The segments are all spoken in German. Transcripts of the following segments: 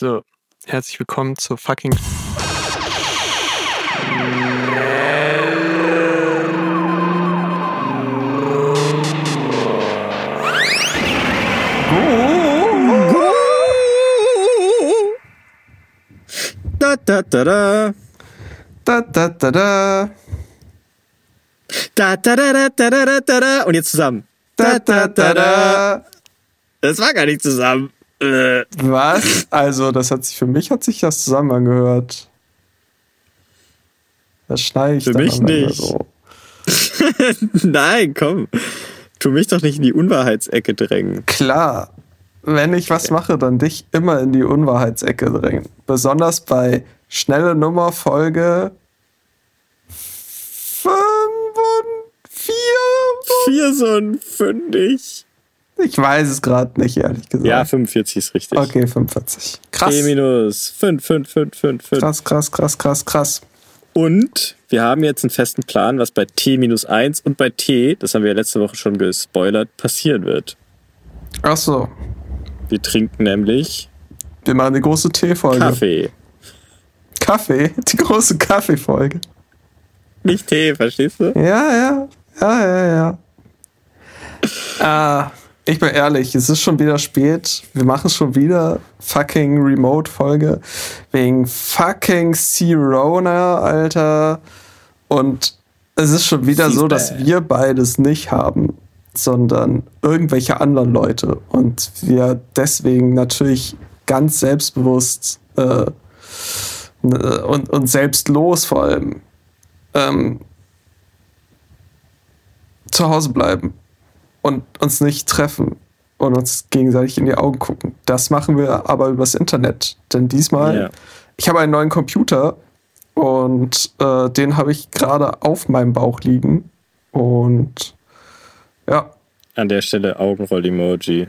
So, herzlich willkommen zur fucking. Da, da, da, da. Da, da, da, da. Da, da, da, da, da, da, da, da. Und jetzt zusammen. Da, da, da, da. Das war gar nicht zusammen. Äh. Was? Also, das hat sich für mich hat sich das zusammen angehört. Das schneide ich Für mich nicht. So. Nein, komm. Tu mich doch nicht in die Unwahrheitsecke drängen. Klar, wenn ich was mache, dann dich immer in die Unwahrheitsecke drängen. Besonders bei schnelle Nummer Folge 5 und 4. Vier so ein fündig. Ich weiß es gerade nicht, ehrlich gesagt. Ja, 45 ist richtig. Okay, 45. Krass. T minus 5, 5, 5, 5, 5. Krass, krass, krass, krass, krass. Und wir haben jetzt einen festen Plan, was bei T minus 1 und bei T, das haben wir ja letzte Woche schon gespoilert, passieren wird. Ach so, Wir trinken nämlich wir machen die große Tee-Folge. Kaffee. Kaffee, die große Kaffee-Folge. Nicht Tee, verstehst du? Ja, ja, ja, ja, ja. Ah, ich bin ehrlich, es ist schon wieder spät. Wir machen schon wieder fucking Remote-Folge. Wegen fucking Corona, Alter. Und es ist schon wieder so, dass wir beides nicht haben, sondern irgendwelche anderen Leute. Und wir deswegen natürlich ganz selbstbewusst äh, und, und selbstlos vor allem ähm, zu Hause bleiben und uns nicht treffen und uns gegenseitig in die Augen gucken. Das machen wir aber übers Internet. Denn diesmal, Ja. ich habe einen neuen Computer und äh, den habe ich gerade auf meinem Bauch liegen. Und ja, An der Stelle Augenroll-Emoji.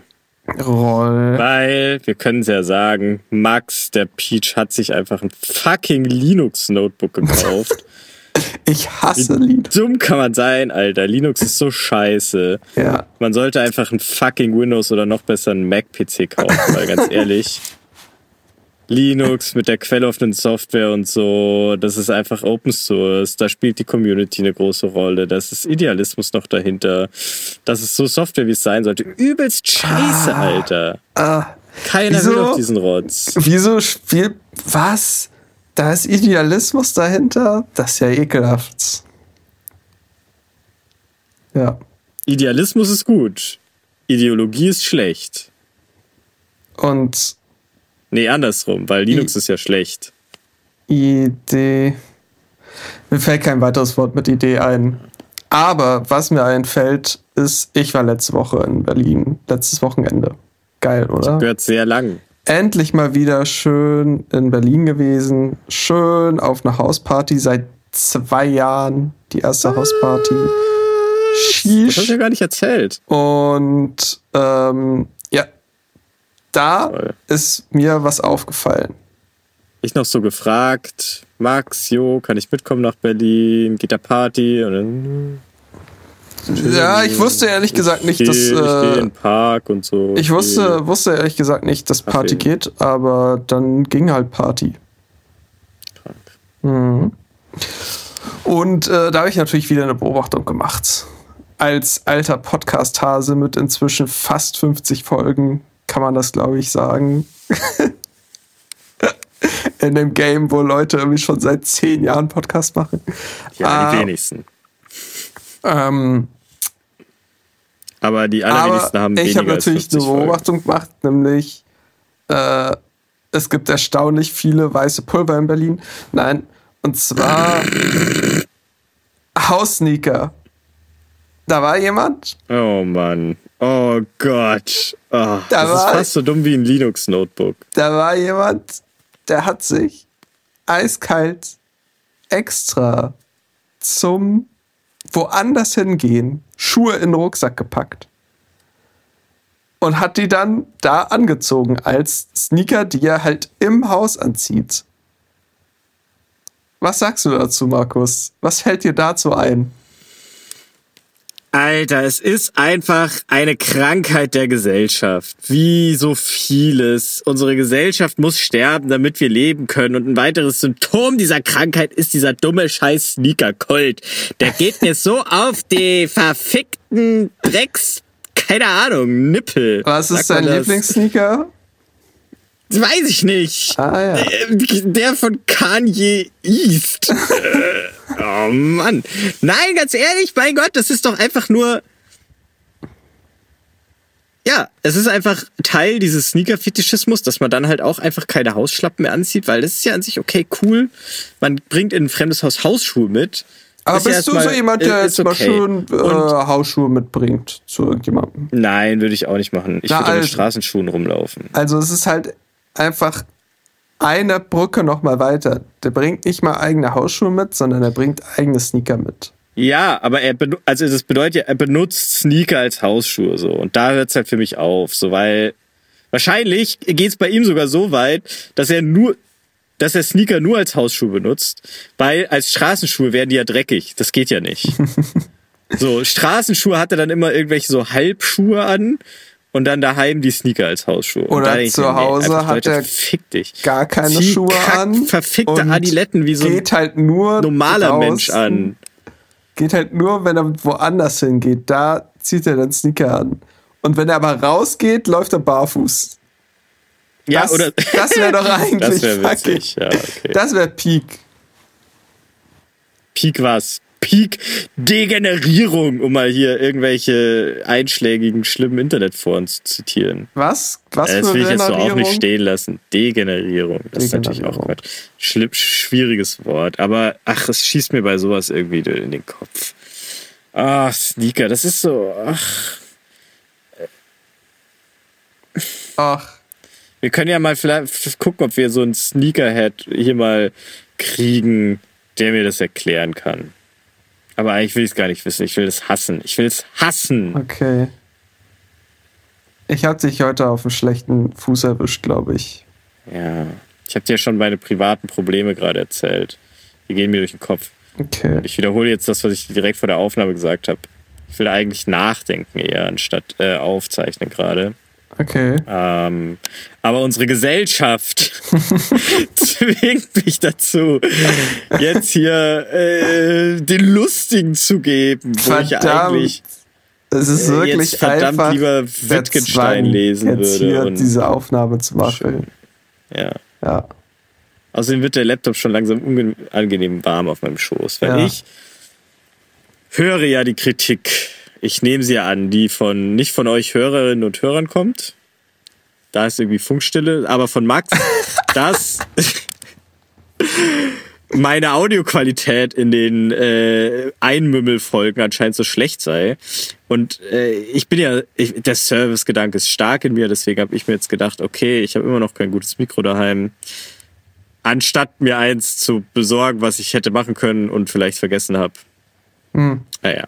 roll. Weil, wir können es ja sagen, Max, der Peach, hat sich einfach ein fucking Linux-Notebook gekauft. Ich hasse Lied. Dumm kann man sein, Alter. Linux ist so scheiße. Ja. Man sollte einfach ein fucking Windows oder noch besser einen Mac-PC kaufen, weil ganz ehrlich, Linux mit der quelloffenen Software und so, das ist einfach Open Source, da spielt die Community eine große Rolle, das ist Idealismus noch dahinter, das ist so Software, wie es sein sollte. Übelst scheiße, Alter. Ah, Keiner Wieso? will auf diesen Rotz. wieso spielt. Was? Da ist Idealismus dahinter? Das ist ja ekelhaft. Ja. Idealismus ist gut, Ideologie ist schlecht. Und Nee, andersrum, weil Linux ist ja schlecht. Idee. Mir fällt kein weiteres Wort mit Idee ein. Aber was mir einfällt, ist, ich war letzte Woche in Berlin. Letztes Wochenende. Geil, oder? Gehört sehr lang. Endlich mal wieder schön in Berlin gewesen. Schön auf einer Hausparty seit zwei Jahren. Die erste Hausparty. Das hast du Sheesh. ja gar nicht erzählt. Und ähm, ja, da Toll. ist mir was aufgefallen. Ich noch so gefragt, Max, Jo, kann ich mitkommen nach Berlin? Geht der Party? Und dann, Ja, ich wusste ehrlich gesagt nicht, ich dass. ich gehe in Äh, den Park und so. ich wusste, wusste ehrlich gesagt nicht, dass Party geht, aber dann ging halt Party. Krank. Mhm. Und äh, da habe ich natürlich wieder eine Beobachtung gemacht. Als alter Podcast-Hase mit inzwischen fast 50 Folgen kann man das, glaube ich, sagen. In dem Game, wo Leute irgendwie schon seit 10 Jahren Podcast machen. Ja, die Ah. wenigsten. Ähm, Aber die allerwenigsten aber haben ich weniger habe als natürlich 50 eine. Beobachtung gemacht, nämlich äh, es gibt erstaunlich viele weiße Pulver in Berlin. Nein, und zwar Haussneaker. Da war jemand, Oh Mann. Oh Gott. Oh, Da das ist war- fast so dumm wie ein Linux-Notebook. da war jemand, der hat sich eiskalt extra zum woanders hingehen Schuhe in den Rucksack gepackt. Und hat die dann da angezogen als Sneaker, die er halt im Haus anzieht. Was sagst du dazu, Markus? Was fällt dir dazu ein? Alter, es ist einfach eine Krankheit der Gesellschaft. Wie so vieles. Unsere Gesellschaft muss sterben, damit wir leben können. Und ein weiteres Symptom dieser Krankheit ist dieser dumme Scheiß Sneaker Colt. Der geht mir so auf die verfickten Drecks, keine Ahnung, Nippel. Was ist dein? Lieblingssneaker? Weiß ich nicht. Ah ja. Der, der von Kanye East. Äh, oh Mann. Nein, ganz ehrlich, mein Gott, das ist doch einfach nur. Ja, es ist einfach Teil dieses Sneaker-Fetischismus, dass man dann halt auch einfach keine Hausschlappen mehr anzieht, weil das ist ja an sich okay, cool. Man bringt in ein fremdes Haus Hausschuhe mit. Aber Ist ja bist du so jemand, der ist jetzt mal okay. schön äh, Hausschuhe mitbringt zu irgendjemandem? Nein, würde ich auch nicht machen. Ich Na, würde mit also- Straßenschuhen rumlaufen. Also es ist halt einfach eine Brücke noch mal weiter. Der bringt nicht mal eigene Hausschuhe mit, sondern er bringt eigene Sneaker mit. Ja, aber er also das bedeutet ja, er benutzt Sneaker als Hausschuhe so und da hört's halt für mich auf, so weil wahrscheinlich geht's bei ihm sogar so weit, dass er nur dass er Sneaker nur als Hausschuhe benutzt, weil als Straßenschuhe werden die ja dreckig. Das geht ja nicht. so, Straßenschuhe hat er dann immer irgendwelche so Halbschuhe an und dann daheim die Sneaker als Hausschuhe. und Oder zu mir, nee, Hause einfach, hat er. Gar keine Zieh Schuhe an. verfickte und Adiletten wie so ein geht halt nur normaler raus, Mensch an. Geht halt nur, wenn er woanders hingeht. Da zieht er dann Sneaker an. Und wenn er aber rausgeht, läuft er barfuß. Ja, das, oder das wäre doch eigentlich Das wäre witzig, ja, okay. Das wäre Peak. Peak was? Peak Degenerierung, um mal hier irgendwelche einschlägigen, schlimmen Internetforen zu zitieren. Was? Was Äh, das für will ich jetzt so auch nicht stehen lassen. Degenerierung. Das ist natürlich auch Degenerierung. Quatsch. Schlimm, schwieriges Wort. Aber ach, es schießt mir bei sowas irgendwie in den Kopf. Ah, Sneaker, das ist so. Ach, Ach, wir können ja mal vielleicht gucken, ob wir so einen Sneakerhead hier mal kriegen, der mir das erklären kann. Aber eigentlich will ich es gar nicht wissen. Ich will es hassen. Ich will es hassen. okay. Ich hatte dich heute auf einen schlechten Fuß erwischt, glaube ich. Ja. Ich habe dir schon meine privaten Probleme gerade erzählt. Die gehen mir durch den Kopf. Okay. Ich wiederhole jetzt das, was ich direkt vor der Aufnahme gesagt habe. Ich will eigentlich nachdenken eher, anstatt äh, aufzeichnen gerade. Okay. Ähm, aber unsere Gesellschaft zwingt mich dazu, jetzt hier äh, den Lustigen zu geben, wo ich Verdammt. eigentlich Es ist äh, wirklich jetzt verdammt einfach lieber Wittgenstein lesen jetzt würde. hier und- diese Aufnahme zu machen. ja. Ja. Außerdem wird der Laptop schon langsam unangenehm warm auf meinem Schoß, weil Ja. ich höre ja die Kritik. Ich nehme sie an, die von nicht von euch Hörerinnen und Hörern kommt. Da ist irgendwie Funkstille, aber von Max, dass meine Audioqualität in den äh, Einmümmelfolgen anscheinend so schlecht sei. Und äh, ich bin ja, ich, der Servicegedanke ist stark in mir, deswegen habe ich mir jetzt gedacht, okay, ich habe immer noch kein gutes Mikro daheim anstatt mir eins zu besorgen, was ich hätte machen können und vielleicht vergessen habe. Hm. Naja,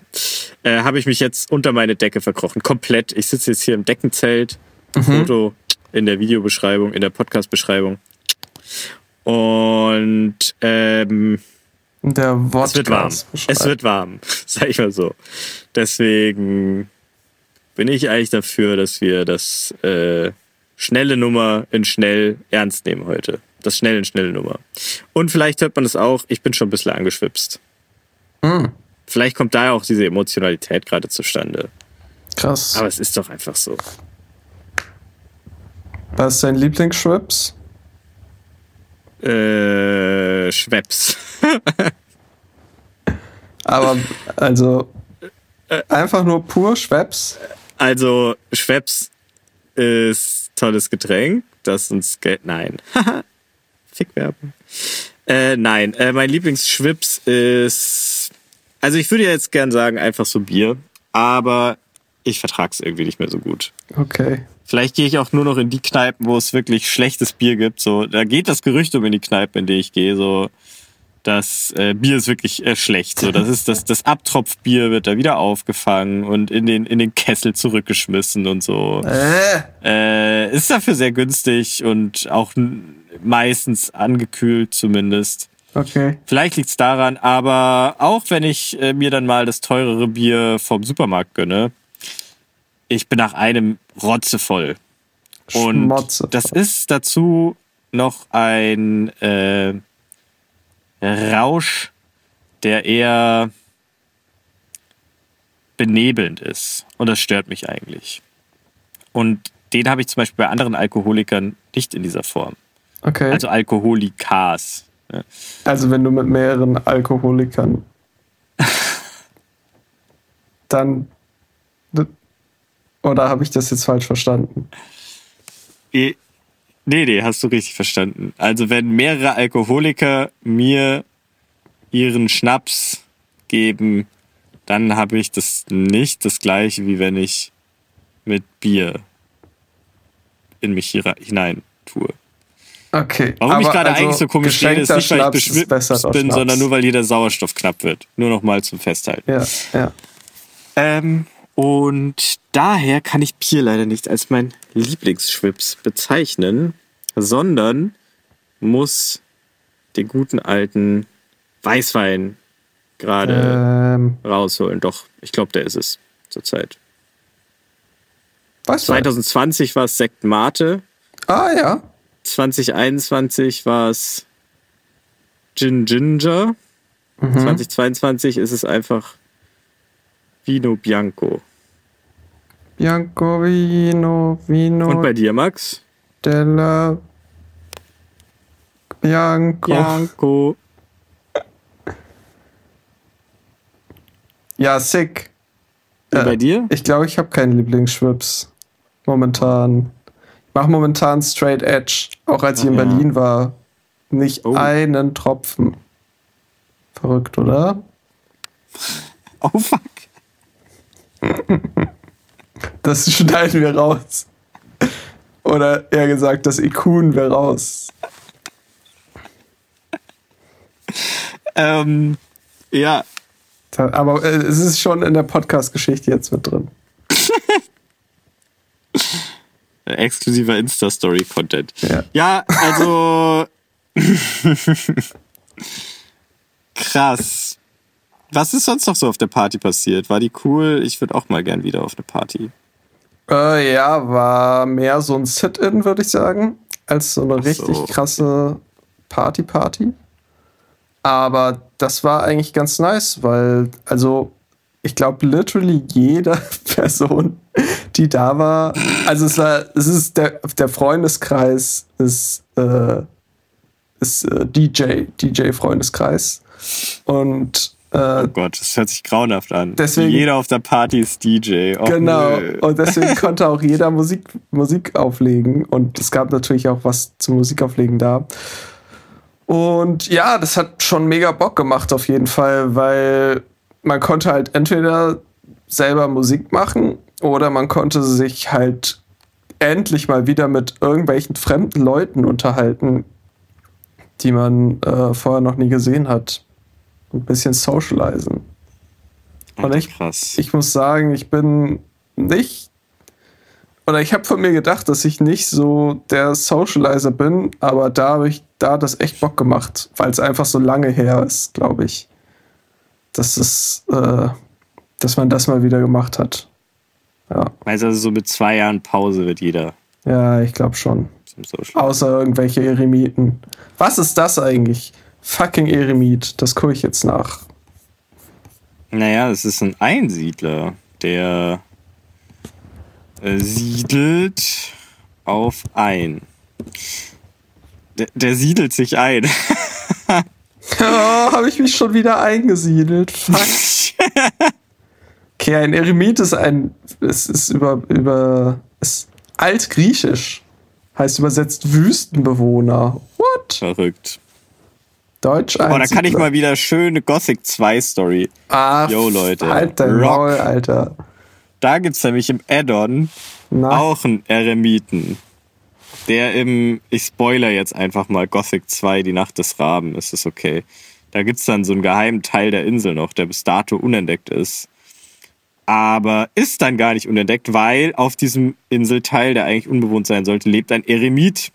äh, habe ich mich jetzt unter meine Decke verkrochen. Komplett. Ich sitze jetzt hier im Deckenzelt. Foto in der Videobeschreibung, in der Podcast-Beschreibung. Und ähm, Der Wort es wird warm. Es wird warm, sag ich mal so. Deswegen bin ich eigentlich dafür, dass wir das äh, schnelle Nummer in schnell ernst nehmen heute. Das schnell in schnelle Nummer. Und vielleicht hört man das auch, ich bin schon ein bisschen angeschwipst. Hm. Vielleicht kommt da auch diese Emotionalität gerade zustande. Krass. Aber es ist doch einfach so. Was ist dein Lieblingsschwips? Äh, Schweppes. Aber also einfach nur pur Schweppes. Also, Schweppes ist tolles Getränk, das uns Geld. Nein. Fickwerbung. Äh, nein, äh, mein Lieblingsschwips ist. Also, ich würde jetzt gern sagen, einfach so Bier, aber ich vertrag's irgendwie nicht mehr so gut. Okay. Vielleicht gehe ich auch nur noch in die Kneipen, wo es wirklich schlechtes Bier gibt. So, da geht das Gerücht um in die Kneipen, in die ich gehe. So, das äh, Bier ist wirklich äh, schlecht. So, das ist das, das Abtropfbier wird da wieder aufgefangen und in den in den Kessel zurückgeschmissen und so. Äh, Äh, ist dafür sehr günstig und auch n- meistens angekühlt zumindest. Okay. Vielleicht liegt's daran, aber auch wenn ich äh, mir dann mal das teurere Bier vom Supermarkt gönne, ich bin nach einem rotzevoll. Und Schmotze. das ist dazu noch ein äh, Rausch, der eher benebelnd ist. Und das stört mich eigentlich. Und den habe ich zum Beispiel bei anderen Alkoholikern nicht in dieser Form. Okay. Also Alkoholikas. Ja. Also wenn du mit mehreren Alkoholikern dann oder habe ich das jetzt falsch verstanden? Nee, nee, hast du richtig verstanden. Also wenn mehrere Alkoholiker mir ihren Schnaps geben, dann habe ich das nicht das gleiche, wie wenn ich mit Bier in mich hinein tue. Okay. Warum ich aber gerade also eigentlich so komisch rede, ist nicht, weil Schnaps ich beschwipst bin, Schnaps. sondern nur, weil hier der Sauerstoff knapp wird. Nur noch mal zum Festhalten. Ja, ja. Ähm, und daher kann ich Bier leider nicht als mein Lieblingsschwips bezeichnen, sondern muss den guten alten Weißwein gerade Ähm, rausholen. Doch, ich glaube, der ist es zurzeit. weißt du? 2020 war es Sekt Mate, Ah ja. 2021 war es Gin Ginger, Mhm. 2022 ist es einfach Vino Bianco. Bianco Vino Vino Und bei dir, Max? della Bianco. Bianco. Ja, sick. Und Äh, bei dir? Ich glaube, ich habe keinen Lieblingsschwips. Momentan. Mache momentan Straight Edge. Auch als ich in Ja. Berlin war. Nicht Oh. einen Tropfen. Verrückt, oder? Oh fuck. Das schneiden wir raus. Oder eher gesagt, das Ikun wir raus. Ähm, ja, Aber äh, es ist schon in der Podcast-Geschichte jetzt mit drin. Exklusiver Insta-Story-Content. Ja. Ja, also. Krass. Was ist sonst noch so auf der Party passiert? War die cool? Ich würde auch mal gern wieder auf eine Party. Äh, ja, war mehr so ein Sit-In, würde ich sagen, als so eine so. richtig krasse Party-Party. Aber das war eigentlich ganz nice, weil, also, ich glaube, literally jede Person, die da war, also es war, es ist der, der Freundeskreis ist, äh, ist äh, DJ, DJ-Freundeskreis. Und äh, Oh Gott, das hört sich grauenhaft an. Deswegen- Jeder auf der Party ist DJ. Och, Genau. nö. Und deswegen konnte auch jeder Musik, Musik auflegen. Und es gab natürlich auch was zum Musikauflegen da. Und ja, das hat schon mega Bock gemacht auf jeden Fall, weil man konnte halt entweder selber Musik machen oder man konnte sich halt endlich mal wieder mit irgendwelchen fremden Leuten unterhalten, die man äh, vorher noch nie gesehen hat. Ein bisschen socialisen. Und ich- krass. Ich muss sagen, ich bin nicht. Oder ich habe von mir gedacht, dass ich nicht so der Socializer bin, aber da habe ich da das echt Bock gemacht, weil es einfach so lange her ist, glaube ich. Dass es, äh, dass man das mal wieder gemacht hat. Ja, Also so mit zwei Jahren Pause wird jeder ja, ich glaube schon. Außer irgendwelche Eremiten. Was ist das eigentlich? Fucking Eremit. Das gucke ich jetzt nach. Naja, es ist ein Einsiedler, der äh, siedelt auf ein. Der, der siedelt sich ein. Oh, habe ich mich schon wieder eingesiedelt. Fuck. Okay, ein Eremit ist ein. Es ist über. über ist altgriechisch. Heißt übersetzt Wüstenbewohner. What? Verrückt. Deutsch Oh, da kann ich mal wieder schöne Gothic 2 Story. Ach, Yo, Leute. Halt dein Rock. Maul, Alter. Da gibt's nämlich im Add-on auch einen Eremiten. Der im, ich spoiler jetzt einfach mal, Gothic 2, die Nacht des Raben, ist es okay. Da gibt's dann so einen geheimen Teil der Insel noch, der bis dato unentdeckt ist. Aber ist dann gar nicht unentdeckt, weil auf diesem Inselteil, der eigentlich unbewohnt sein sollte, lebt ein Eremit,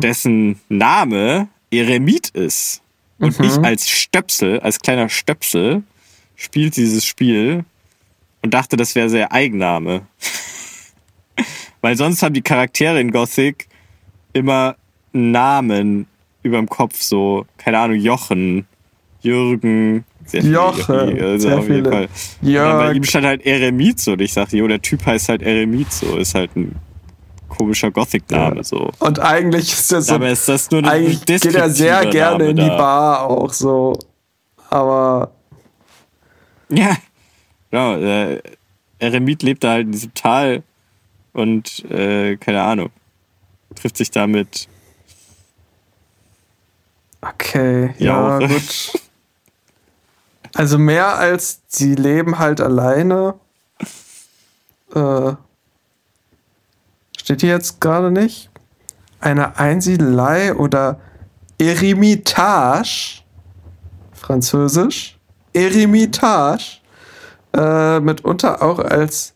dessen Name Eremit ist. Und Mhm. ich als Stöpsel, als kleiner Stöpsel, spielt dieses Spiel und dachte, das wäre sehr Eigenname. Weil sonst haben die Charaktere in Gothic immer Namen überm Kopf, so, keine Ahnung, Jochen, Jürgen, sehr viele Jochen, Jochi, also sehr auf jeden viele. Fall. Und dann bei Jörg. ihm stand halt Eremit so und ich dachte, jo, der Typ heißt halt Eremit so, ist halt ein komischer Gothic-Name so. Und eigentlich ist er so. Aber ist das nur ein eigentlich geht er sehr gerne Name in die da? Bar auch so. Aber Ja, genau. Äh, Eremit lebt da halt in diesem Tal und äh, keine Ahnung. Trifft sich damit. okay, Ja, ja, gut. Also mehr als sie leben halt alleine. Äh, steht hier jetzt gerade nicht. Eine Einsiedelei oder Eremitage, französisch, Eremitage, äh, mitunter auch als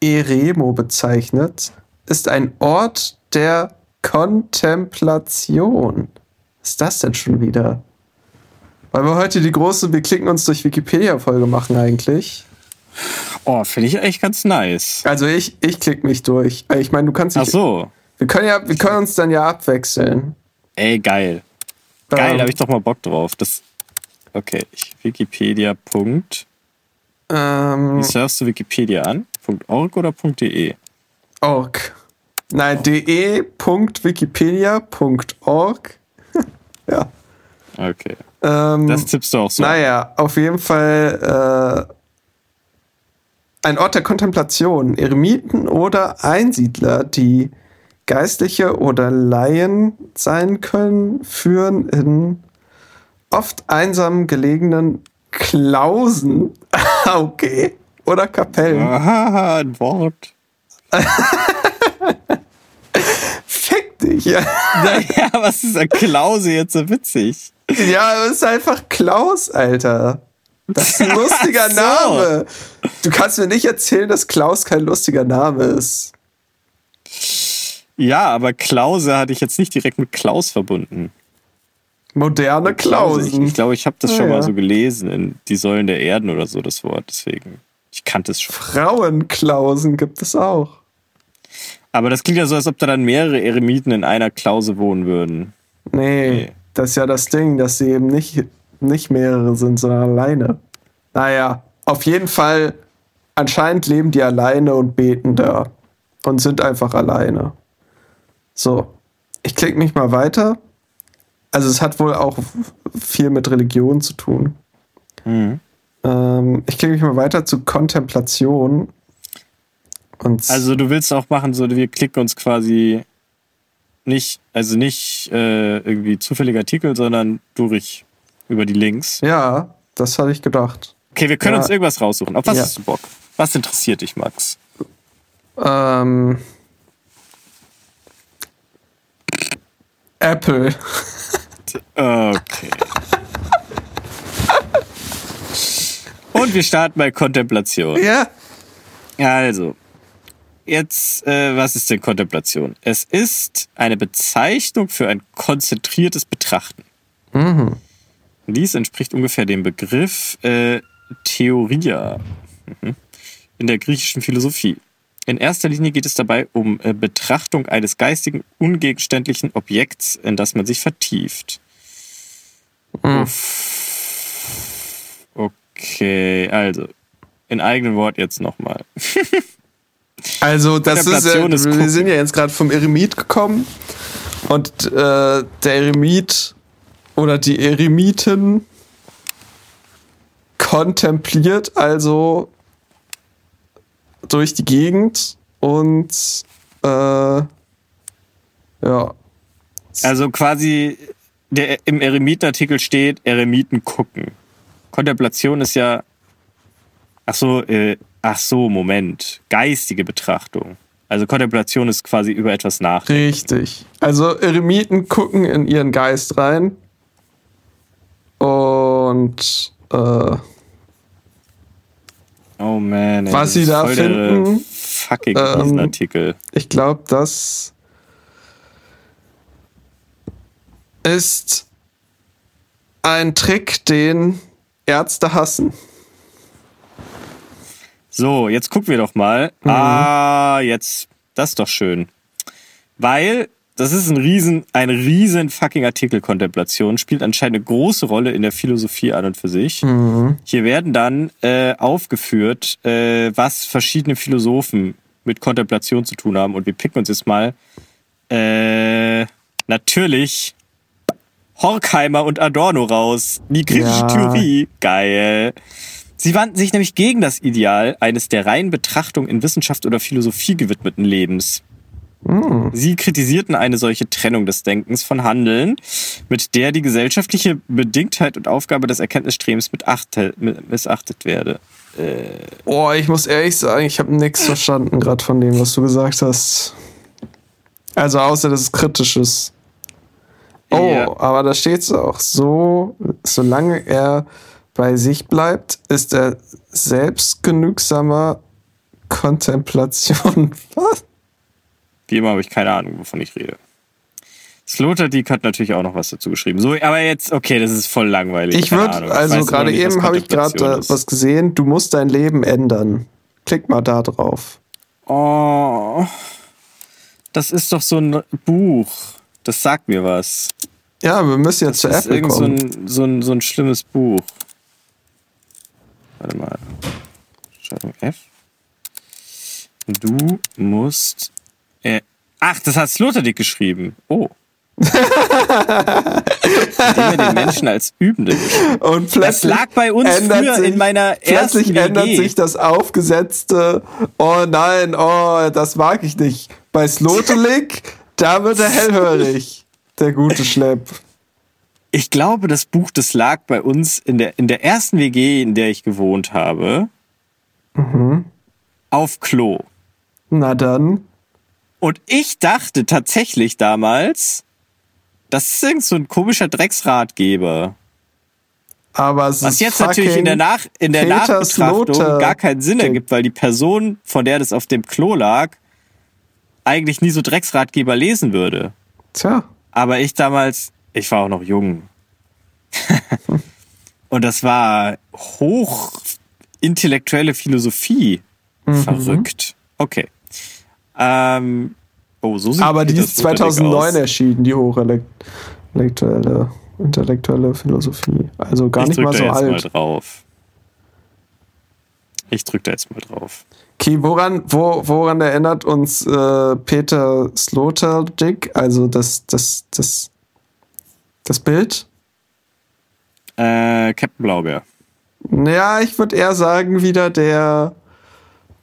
Eremo bezeichnet, ist ein Ort der Kontemplation. Was ist das denn schon wieder? Weil wir heute die große Wir klicken uns durch Wikipedia-Folge machen eigentlich. Oh, finde ich echt ganz nice. Also ich, ich klick mich durch. Äh, Ich meine, du kannst Ach nicht. so. Wir können ja, wir können uns dann ja abwechseln. Ey, geil. Geil, Ähm, da habe ich doch mal Bock drauf. Das. Okay, ich, Wikipedia. Punkt. Ähm, Wie surfst du Wikipedia an? .org oder .de? org. Nein, de.wikipedia.org. ja. Okay. Ähm, Das tippst du auch so. Naja, auf jeden Fall äh, ein Ort der Kontemplation. Eremiten oder Einsiedler, die Geistliche oder Laien sein können, führen in oft einsam gelegenen Klausen, okay, oder Kapellen. Aha, ein Wort. Fick dich. Ja, Naja, was ist an Klause jetzt so witzig? ja es ist einfach Klaus, Alter. Das ist ein lustiger so. Name. Du kannst mir nicht erzählen, dass Klaus kein lustiger Name ist. Ja, aber Klause hatte ich jetzt nicht direkt mit Klaus verbunden. Moderne Ich, Klausen. ich glaube, ich habe das Ah, schon ja. mal so gelesen in Die Säulen der Erden oder so, das Wort. Deswegen, ich kannte es schon. Frauenklausen gibt es auch. Aber das klingt ja so, als ob da dann mehrere Eremiten in einer Klause wohnen würden. Nee, Nee. das ist ja das Ding, dass sie eben nicht, nicht mehrere sind, sondern alleine. Naja, auf jeden Fall, anscheinend leben die alleine und beten da. Und sind einfach alleine. So, ich klicke mich mal weiter. Also es hat wohl auch viel mit Religion zu tun. Mhm. Ähm, ich klicke mich mal weiter zu Kontemplation. Und Also du willst auch machen, so wir klicken uns quasi nicht, also nicht äh, irgendwie zufällige Artikel, sondern durch über die Links. ja, das hatte ich gedacht. Okay, wir können Ja. uns irgendwas raussuchen. Auf was Ja. hast du Bock? Was interessiert dich, Max? Ähm, Apple. Okay. Und wir starten bei Kontemplation. Ja. Also, jetzt, äh, was ist denn Kontemplation? Es ist eine Bezeichnung für ein konzentriertes Betrachten. Dies entspricht ungefähr dem Begriff äh, Theoria mhm. in der griechischen Philosophie. In erster Linie geht es dabei um äh, Betrachtung eines geistigen, ungegenständlichen Objekts, in das man sich vertieft. Uff. Okay, also, in eigenen Wort jetzt nochmal. Also, das ist, äh, ist wir gucken. sind ja jetzt gerade vom Eremit gekommen. Und äh, der Eremit oder die Eremiten kontempliert also durch die Gegend und äh, ja. Also quasi der, im Eremitenartikel steht, Eremiten gucken. Kontemplation ist ja. Ach so, äh, ach so, Moment. Geistige Betrachtung. Also Kontemplation ist quasi über etwas nachdenken. Richtig. Also Eremiten gucken in ihren Geist rein und äh, Oh man. Ey, Was sie da finden, fucking ähm, Riesenartikel. ich glaube, das ist ein Trick, den Ärzte hassen. So, jetzt gucken wir doch mal. Ah, jetzt, das ist doch schön. Weil das ist ein riesen, ein riesen fucking Artikelkontemplation, spielt anscheinend eine große Rolle in der Philosophie an und für sich. Hier werden dann äh, aufgeführt, äh, was verschiedene Philosophen mit Kontemplation zu tun haben. Und wir picken uns jetzt mal äh, natürlich Horkheimer und Adorno raus. Die kritische Ja. Theorie. Geil. Sie wandten sich nämlich gegen das Ideal eines der reinen Betrachtung in Wissenschaft oder Philosophie gewidmeten Lebens. Sie kritisierten eine solche Trennung des Denkens von Handeln, mit der die gesellschaftliche Bedingtheit und Aufgabe des Erkenntnisstrebens missachtet werde. Oh, ich muss ehrlich sagen, ich habe nichts verstanden gerade von dem, was du gesagt hast. Also außer dass es kritisch ist. Oh, Ja. aber da steht es auch so, solange er bei sich bleibt, ist er selbstgenügsamer Kontemplation. Was? Wie immer habe ich keine Ahnung, wovon ich rede. Sloterdijk hat natürlich auch noch was dazu geschrieben. So, aber jetzt, okay, das ist voll langweilig. Ich würde, also gerade eben habe ich gerade äh, was gesehen, du musst dein Leben ändern. Klick mal da drauf. Oh, das ist doch so ein Buch. Das sagt mir was. Ja, wir müssen jetzt zur Das ist Apple irgend so kommen. ein, so, ein, so ein schlimmes Buch. Warte mal. Schaltung F. Du musst. Äh, ach, das hat Sloterdijk geschrieben. Oh. Er den Menschen als Übende. Und Das plötzlich lag bei uns früher sich, in meiner ersten Plötzlich ändert WG. sich das aufgesetzte, oh nein, oh, das mag ich nicht. Bei Slotelik, da wird er hellhörig, der gute Schlepp. Ich glaube, das Buch, das lag bei uns in der, in der ersten WG, in der ich gewohnt habe, auf Klo. Na dann, Und ich dachte tatsächlich damals, das ist irgend so ein komischer Drecksratgeber. aber es Was jetzt natürlich in der, Nach in der Nachbetrachtung Sloterdijk. gar keinen Sinn ergibt, weil die Person, von der das auf dem Klo lag, eigentlich nie so Drecksratgeber lesen würde. Tja, Aber ich damals, ich war auch noch jung. Und das war hoch intellektuelle Philosophie. Mhm. Verrückt. Okay. Ähm, oh, so sieht aber die ist Sloterdijk 2009 aus. erschienen, die hochintellektuelle intellektuelle Philosophie. Also gar ich nicht mal so jetzt alt. mal drauf. Ich drück da jetzt mal drauf. Okay, woran, wo, woran erinnert uns äh, Peter Sloterdijk, also das, das, das, das Bild? Äh, Captain Blaubeer. Ja, ich würde eher sagen, wieder der,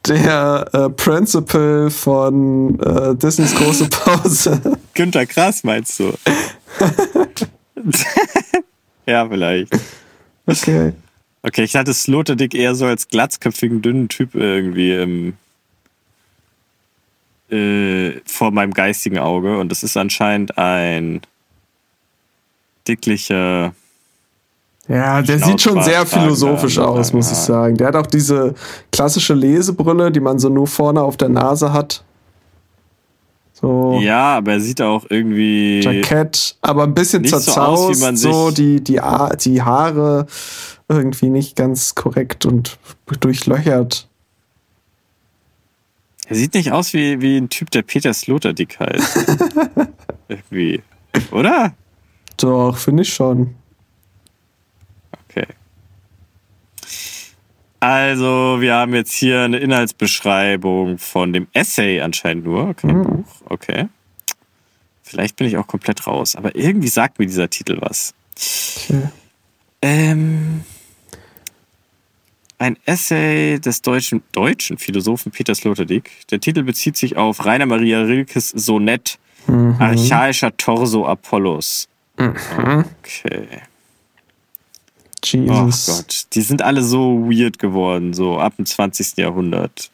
der äh, Principal von äh, Disneys große Pause. Günter Krass meinst du? ja, vielleicht. Okay. Okay, ich hatte Sloterdijk eher so als glatzköpfigen, dünnen Typ irgendwie im, äh, vor meinem geistigen Auge. Und das ist anscheinend ein dicklicher. Ja, der sieht schon sehr philosophisch aus, muss ich sagen. Der hat auch diese klassische Lesebrille, die man so nur vorne auf der Nase hat. So. Ja, aber er sieht auch irgendwie. Jackett, aber ein bisschen Nicht so zerzaust, aus, wie man so die, die, die Haare irgendwie nicht ganz korrekt und durchlöchert. Er sieht nicht aus wie, wie ein Typ, der Peter Sloterdijk heißt. irgendwie. Oder? Doch, finde ich schon. Okay. Also, wir haben jetzt hier eine Inhaltsbeschreibung von dem Essay anscheinend nur, kein Buch. Okay. Vielleicht bin ich auch komplett raus, aber irgendwie sagt mir dieser Titel was. Okay. Ähm, ein Essay des deutschen, deutschen Philosophen Peter Sloterdijk. Der Titel bezieht sich auf Rainer Maria Rilkes Sonett Archaischer Torso Apollos. Okay. Oh Jesus. Gott, die sind alle so weird geworden, so ab dem 20. Jahrhundert.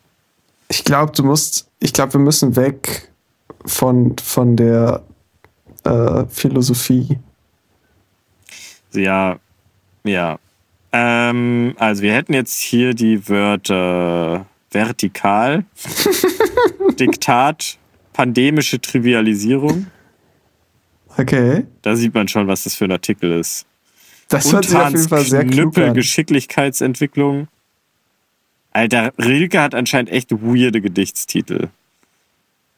Ich glaube, du musst, ich glaube, wir müssen weg von, von der äh, Philosophie. Ja, ja. Ähm, also wir hätten jetzt hier die Wörter vertikal, Diktat, pandemische Trivialisierung, Okay. Da sieht man schon, was das für ein Artikel ist. Das hört sich auf jeden Fall sehr klug an. Geschicklichkeitsentwicklung. Alter, Rilke hat anscheinend echt weirde Gedichtstitel.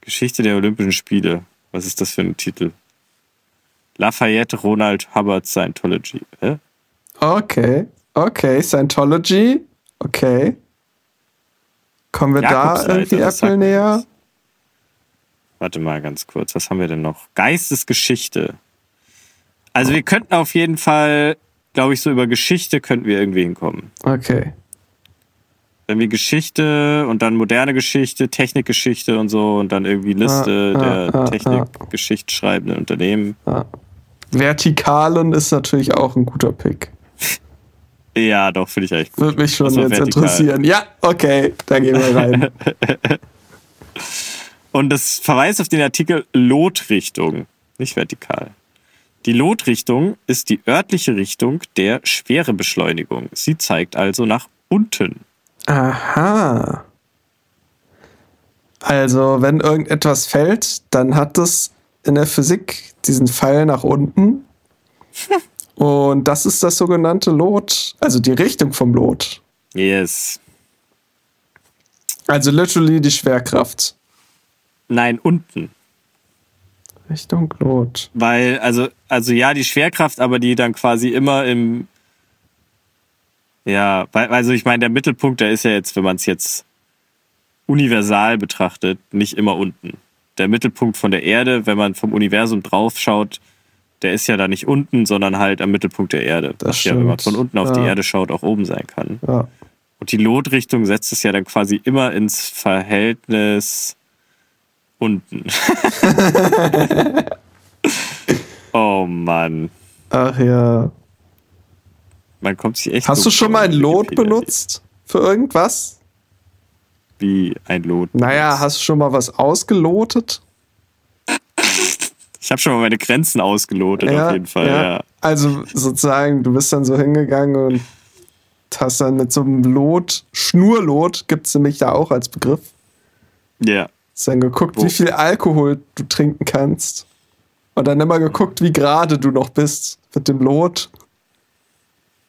Geschichte der Olympischen Spiele. Was ist das für ein Titel? Lafayette Ronald Hubbard Scientology. Hä? Okay. Okay. Scientology. Okay. Kommen wir da Jakobsleiter, irgendwie sagt Apple näher? Warte mal ganz kurz, was haben wir denn noch? Geistesgeschichte. Also wir könnten auf jeden Fall, glaube ich, so über Geschichte könnten wir irgendwie hinkommen. Okay. Wenn wir Geschichte und dann moderne Geschichte, Technikgeschichte und so und dann irgendwie Liste Ah, der ah, ah, Technikgeschichte schreibenden Unternehmen. Ja. Vertikalen ist natürlich auch ein guter Pick. Ja, doch, finde ich eigentlich gut. Würde mich schon jetzt vertikal. interessieren. Ja, okay, da gehen wir rein. Und das verweist auf den Artikel Lotrichtung, nicht vertikal. Die Lotrichtung ist die örtliche Richtung der Schwerebeschleunigung. Sie zeigt also nach unten. Aha. Also, wenn irgendetwas fällt, dann hat es in der Physik diesen Pfeil nach unten. Und das ist das sogenannte Lot, also die Richtung vom Lot. Yes. Also literally die Schwerkraft. Nein, unten. Richtung Lot. Weil, also, also ja, die Schwerkraft, aber die dann quasi immer im. Ja, weil, also ich meine, der Mittelpunkt, der ist ja jetzt, wenn man es jetzt universal betrachtet, nicht immer unten. Der Mittelpunkt von der Erde, wenn man vom Universum drauf schaut, der ist ja da nicht unten, sondern halt am Mittelpunkt der Erde. Das was ja, wenn man stimmt. von unten auf die Ja. Erde schaut, auch oben sein kann. Ja. Und die Lotrichtung setzt es ja dann quasi immer ins Verhältnis unten. oh Mann. Ach ja. Man kommt sich echt. Hast du schon mal ein Lot benutzt? Für irgendwas? Wie ein Lot. Naja, benutzt. hast du schon mal was ausgelotet? Ich habe schon mal meine Grenzen ausgelotet, auf jeden Fall, ja. Also sozusagen, du bist dann so hingegangen und hast dann mit so einem Lot, Schnurlot gibt es nämlich da auch als Begriff, Ja. Hast dann geguckt, Wo? wie viel Alkohol du trinken kannst. Und dann immer geguckt, wie gerade du noch bist mit dem Lot.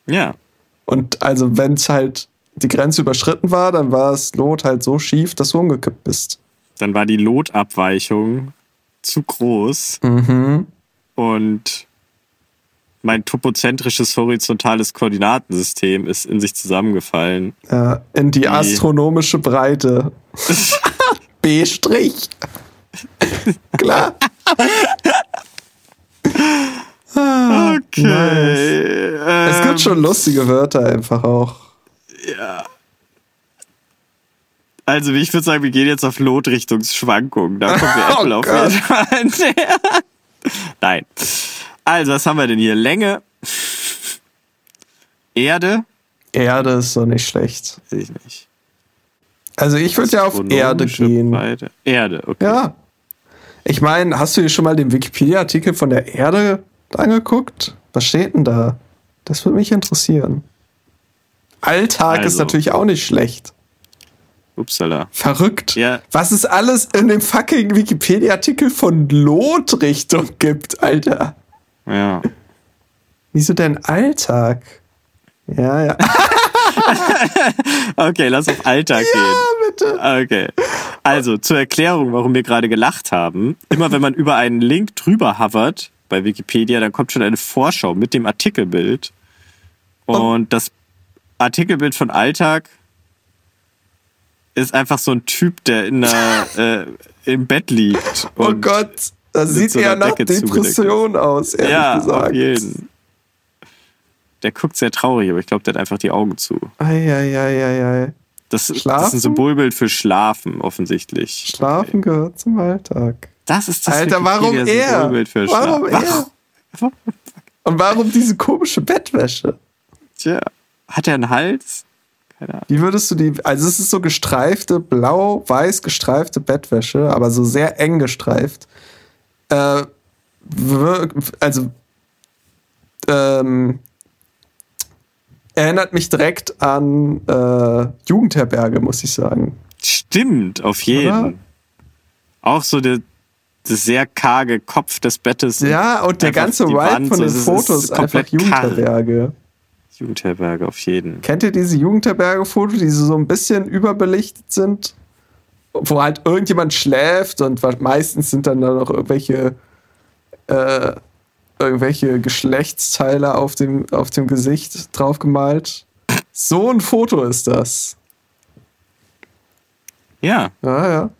Ja. Und also, wenn es halt die Grenze überschritten war, dann war das Lot halt so schief, dass du umgekippt bist. Dann war die Lotabweichung zu groß Mhm. und mein topozentrisches horizontales Koordinatensystem ist in sich zusammengefallen. Ja, in die astronomische Breite. B Strich. Klar. Ah, nice. Es gibt schon lustige Wörter einfach auch. Also, ich würde sagen, wir gehen jetzt auf Lotrichtungsschwankungen. Da kommt wir Oh Apple auf Gott. jeden Fall. Nein. Also, was haben wir denn hier? Länge. Erde. Erde ist so nicht schlecht. Weiß ich nicht. Also ich würde ja auf Erde gehen. Breite. Erde, okay. Ja. Ich meine, hast du dir schon mal den Wikipedia-Artikel von der Erde angeguckt? Was steht denn da? Das würde mich interessieren. Alltag ist Also. natürlich auch nicht schlecht. Upsala. Verrückt. Ja. Was es alles in dem fucking Wikipedia-Artikel von Lotrichtung gibt, Alter. Ja. Wieso denn Alltag? Ja, ja. Okay, lass auf Alltag ja, gehen. bitte. Okay. Also, zur Erklärung, warum wir gerade gelacht haben. Immer wenn man über einen Link drüber hovert bei Wikipedia, dann kommt schon eine Vorschau mit dem Artikelbild. Und das Artikelbild von Alltag ist einfach so ein Typ, der in der, äh, im Bett liegt. Oh Gott, das sieht so eher einer nach Decke Depression aus, ehrlich Ja, gesagt. auf jeden. Der guckt sehr traurig, aber ich glaube, der hat einfach die Augen zu. Eieieiei. Das, das ist ein Symbolbild für Schlafen, offensichtlich. Schlafen gehört zum Alltag. Das ist das Alter, warum er? Wikipedia-Symbolbild für Warum Schlafen. er? Und warum diese komische Bettwäsche? Tja, hat er einen Hals? Keine Ahnung. Wie würdest du die, also es ist so gestreifte, blau-weiß gestreifte Bettwäsche, aber so sehr eng gestreift. Äh, also, ähm, erinnert mich direkt an äh, Jugendherberge, muss ich sagen. Stimmt, auf jeden. Oder? Auch so der, sehr karge Kopf des Bettes. Ja, und der ganze Ride Wand, von den so, Fotos ist einfach komplett. Jugendherberge. Jugendherberge auf jeden. Kennt ihr diese Jugendherberge-Fotos, die so ein bisschen überbelichtet sind? Wo halt irgendjemand schläft und meistens sind dann da noch irgendwelche, äh, irgendwelche Geschlechtsteile auf dem, auf dem Gesicht draufgemalt. So ein Foto ist das. Ja, Ja, ja.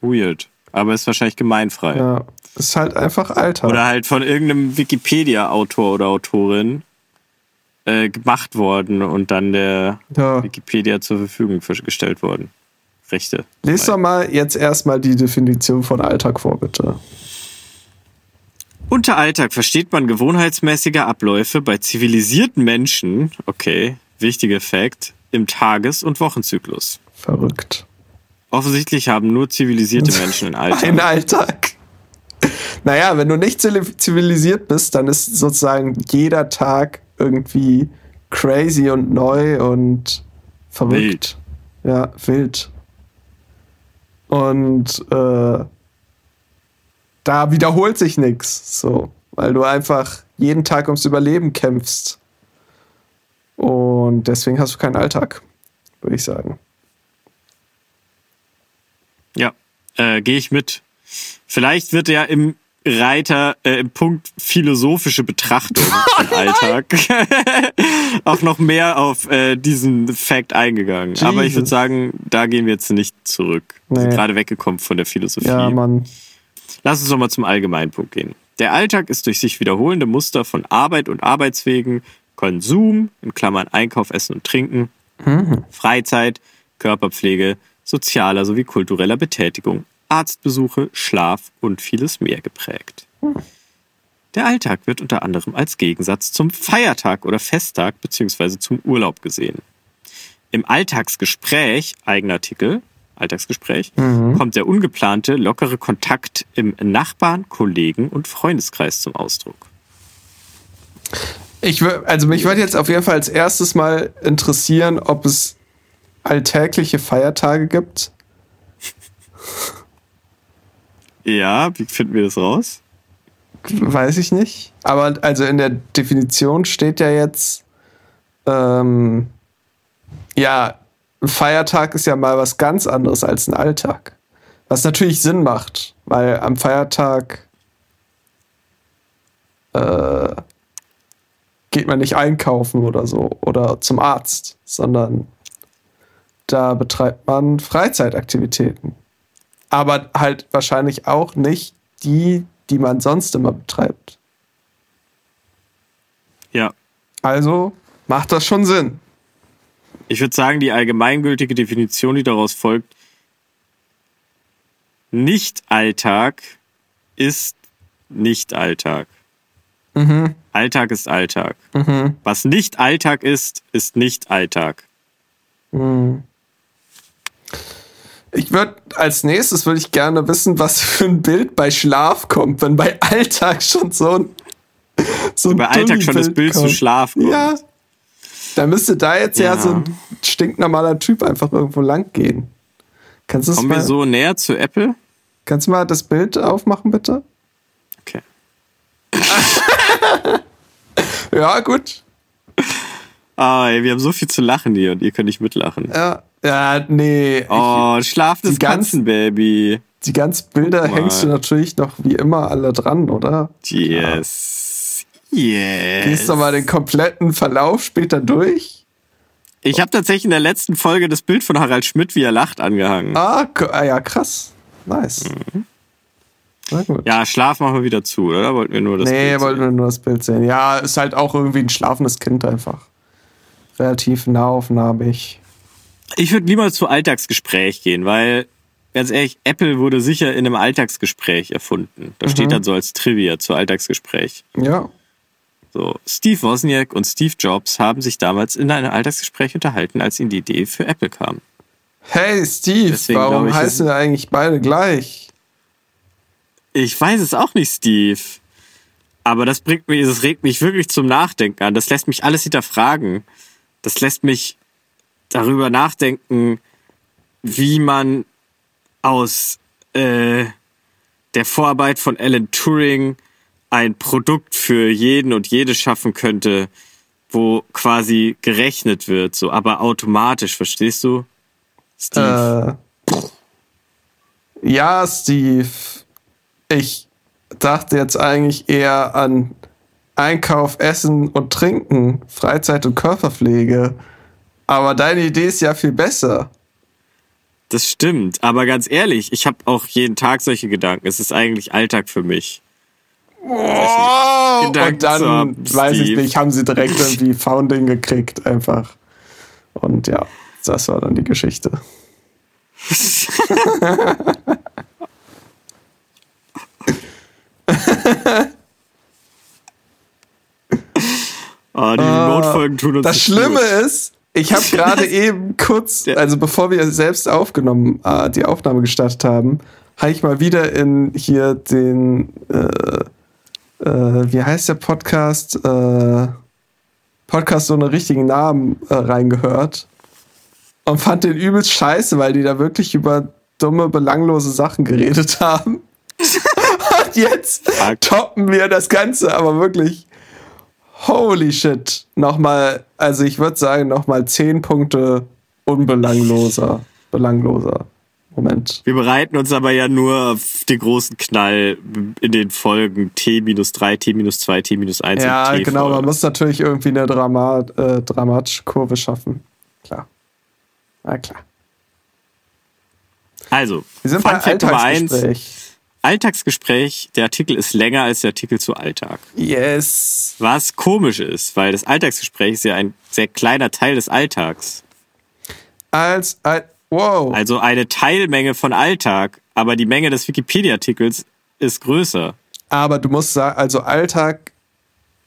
weird. Aber ist wahrscheinlich gemeinfrei. ja. Ist halt einfach Alter. Oder halt von irgendeinem Wikipedia-Autor oder Autorin äh, gemacht worden und dann der ja. Wikipedia zur Verfügung gestellt worden. Rechte. Lies doch mal jetzt erstmal die Definition von Alltag vor, bitte. Unter Alltag versteht man gewohnheitsmäßige Abläufe bei zivilisierten Menschen, okay, wichtiger Fakt, im Tages- und Wochenzyklus. Verrückt. Offensichtlich haben nur zivilisierte Menschen einen Alltag. Ein Alltag. Naja, wenn du nicht zivil- zivilisiert bist, dann ist sozusagen jeder Tag irgendwie crazy und neu und verrückt. Ja, wild. Und äh, da wiederholt sich nichts, so, weil du einfach jeden Tag ums Überleben kämpfst. Und deswegen hast du keinen Alltag, würde ich sagen. Ja, äh, gehe ich mit. Vielleicht wird ja im Reiter, äh, im Punkt philosophische Betrachtung im Alltag auch noch mehr auf äh, diesen Fact eingegangen. Aber ich würde Jesus. sagen, da gehen wir jetzt nicht zurück. Wir sind Nee. gerade weggekommen von der Philosophie. Ja, Mann. Lass uns doch mal zum Allgemeinpunkt gehen. Der Alltag ist durch sich wiederholende Muster von Arbeit und Arbeitswegen, Konsum, in Klammern Einkauf, Essen und Trinken, Freizeit, Körperpflege, sozialer sowie kultureller Betätigung, Arztbesuche, Schlaf und vieles mehr geprägt. Der Alltag wird unter anderem als Gegensatz zum Feiertag oder Festtag bzw. zum Urlaub gesehen. Im Alltagsgespräch, Eigenartikel, Alltagsgespräch, kommt der ungeplante, lockere Kontakt im Nachbarn, Kollegen und Freundeskreis zum Ausdruck. Ich also mich würde jetzt auf jeden Fall als erstes mal interessieren, ob es alltägliche Feiertage gibt. Ja, wie finden wir das raus? Weiß ich nicht. Aber also in der Definition steht ja jetzt, ähm, ja, ein Feiertag ist ja mal was ganz anderes als ein Alltag. Was natürlich Sinn macht, weil am Feiertag äh, geht man nicht einkaufen oder so oder zum Arzt, sondern da betreibt man Freizeitaktivitäten. Aber halt wahrscheinlich auch nicht die, die man sonst immer betreibt. Ja. Also macht das schon Sinn. Ich würde sagen, die allgemeingültige Definition, die daraus folgt, Nicht-Alltag ist Nicht-Alltag. Alltag ist Alltag. Was nicht Alltag ist, ist nicht Alltag. Ich würde als nächstes würde ich gerne wissen, was für ein Bild bei Schlaf kommt, wenn bei Alltag schon so ein so ein Bei Alltag schon das Dulli-Bild Bild zu kommt. Schlaf kommt. Ja. Da müsste da jetzt ja. Ja. so ein stinknormaler Typ einfach irgendwo lang gehen. Kannst du das Kommen mal, wir so näher zu Apple? kannst du mal das Bild aufmachen, bitte? Okay. Ja, gut. Ah, ey, wir haben so viel zu lachen hier und ihr könnt nicht mitlachen. Ja, ja nee. Oh, schlafendes die ganzen- Katzenbaby. Die ganzen Bilder hängst du natürlich noch wie immer alle dran, oder? Yes. Yes. Gehst du mal den kompletten Verlauf später durch? Ich habe tatsächlich in der letzten Folge das Bild von Harald Schmidt, wie er lacht, angehangen. Ah, ah ja, krass. Nice. Na gut. Mhm. Ja, Schlaf machen wir wieder zu, oder? Wollten wir nur das nee, Bild wollten sehen? wir nur das Bild sehen. Ja, ist halt auch irgendwie ein schlafendes Kind einfach. Relativ nahaufnahmig. Ich würde niemals zu Alltagsgespräch gehen, weil, ganz ehrlich, Apple wurde sicher in einem Alltagsgespräch erfunden. Da Mhm. steht dann so als Trivia zu Alltagsgespräch. Ja. So, Steve Wozniak und Steve Jobs haben sich damals in einem Alltagsgespräch unterhalten, als ihnen die Idee für Apple kam. Hey Steve, Deswegen warum ich, heißen wir eigentlich beide gleich? Ich weiß es auch nicht, Steve. Aber das bringt mich, das regt mich wirklich zum Nachdenken an. Das lässt mich alles hinterfragen. Das lässt mich darüber nachdenken, wie man aus äh, der Vorarbeit von Alan Turing ein Produkt für jeden und jede schaffen könnte, wo quasi gerechnet wird, so, aber automatisch, verstehst du? Steve. Äh, ja, Steve. Ich dachte jetzt eigentlich eher an Einkauf, Essen und Trinken, Freizeit und Körperpflege. Aber deine Idee ist ja viel besser. Das stimmt, aber ganz ehrlich, ich habe auch jeden Tag solche Gedanken. Es ist eigentlich Alltag für mich. Oh, und dann, weiß ich nicht, haben sie direkt irgendwie Founding gekriegt, einfach. Und ja, das war dann die Geschichte. oh, die Remote-Folgen tun uns Das Schlimme gut. ist, ich habe gerade eben kurz, also bevor wir selbst aufgenommen, äh, die Aufnahme gestartet haben, habe ich mal wieder in hier den, äh, äh, wie heißt der Podcast? Äh, Podcast ohne richtigen Namen äh, reingehört und fand den übelst scheiße, weil die da wirklich über dumme, belanglose Sachen geredet haben. und jetzt toppen wir das Ganze, aber wirklich holy shit. Nochmal, also ich würde sagen, nochmal zehn Punkte unbelangloser, belangloser. Moment. Wir bereiten uns aber ja nur auf den großen Knall in den Folgen T-3, T-2, T-1 Ja, und T genau. Man muss natürlich irgendwie eine Dramat, äh, dramatische Kurve schaffen. Klar. Na klar. Also, wir sind bei Alltagsgespräch. Alltagsgespräch, der Artikel ist länger als der Artikel zu Alltag. Yes. Was komisch ist, weil das Alltagsgespräch ist ja ein sehr kleiner Teil des Alltags. Als, als wow. Also eine Teilmenge von Alltag, aber die Menge des Wikipedia-Artikels ist größer. Aber du musst sagen, also Alltag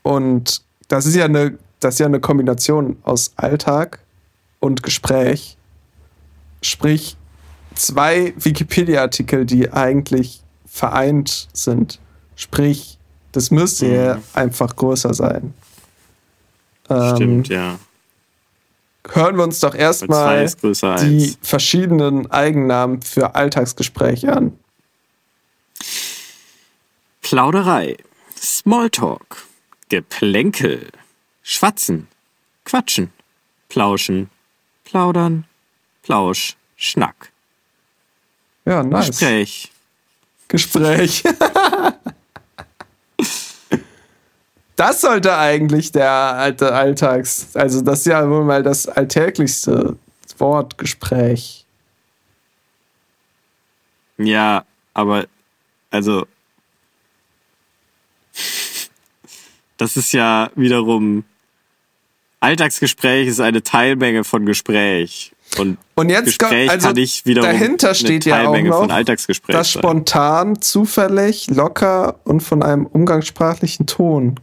und das ist ja eine, das ist ja eine Kombination aus Alltag und Gespräch. Sprich, zwei Wikipedia-Artikel, die eigentlich vereint sind. Sprich, das müsste mhm. ja einfach größer sein. Stimmt, ähm, ja. Hören wir uns doch erstmal die verschiedenen Eigennamen für Alltagsgespräche an. Plauderei, Smalltalk, Geplänkel, Schwatzen, Quatschen, Plauschen, Plaudern, Plausch, Schnack. Ja, nice. Gespräch, Gespräch. das sollte eigentlich der alte Alltags, also das ist ja wohl mal das alltäglichste Wort, Gespräch. Ja, aber also das ist ja wiederum Alltagsgespräch ist eine Teilmenge von Gespräch. Und, und jetzt Gespräch also kann ich wiederum dahinter steht ja auch noch, dass spontan, zufällig, locker und von einem umgangssprachlichen Ton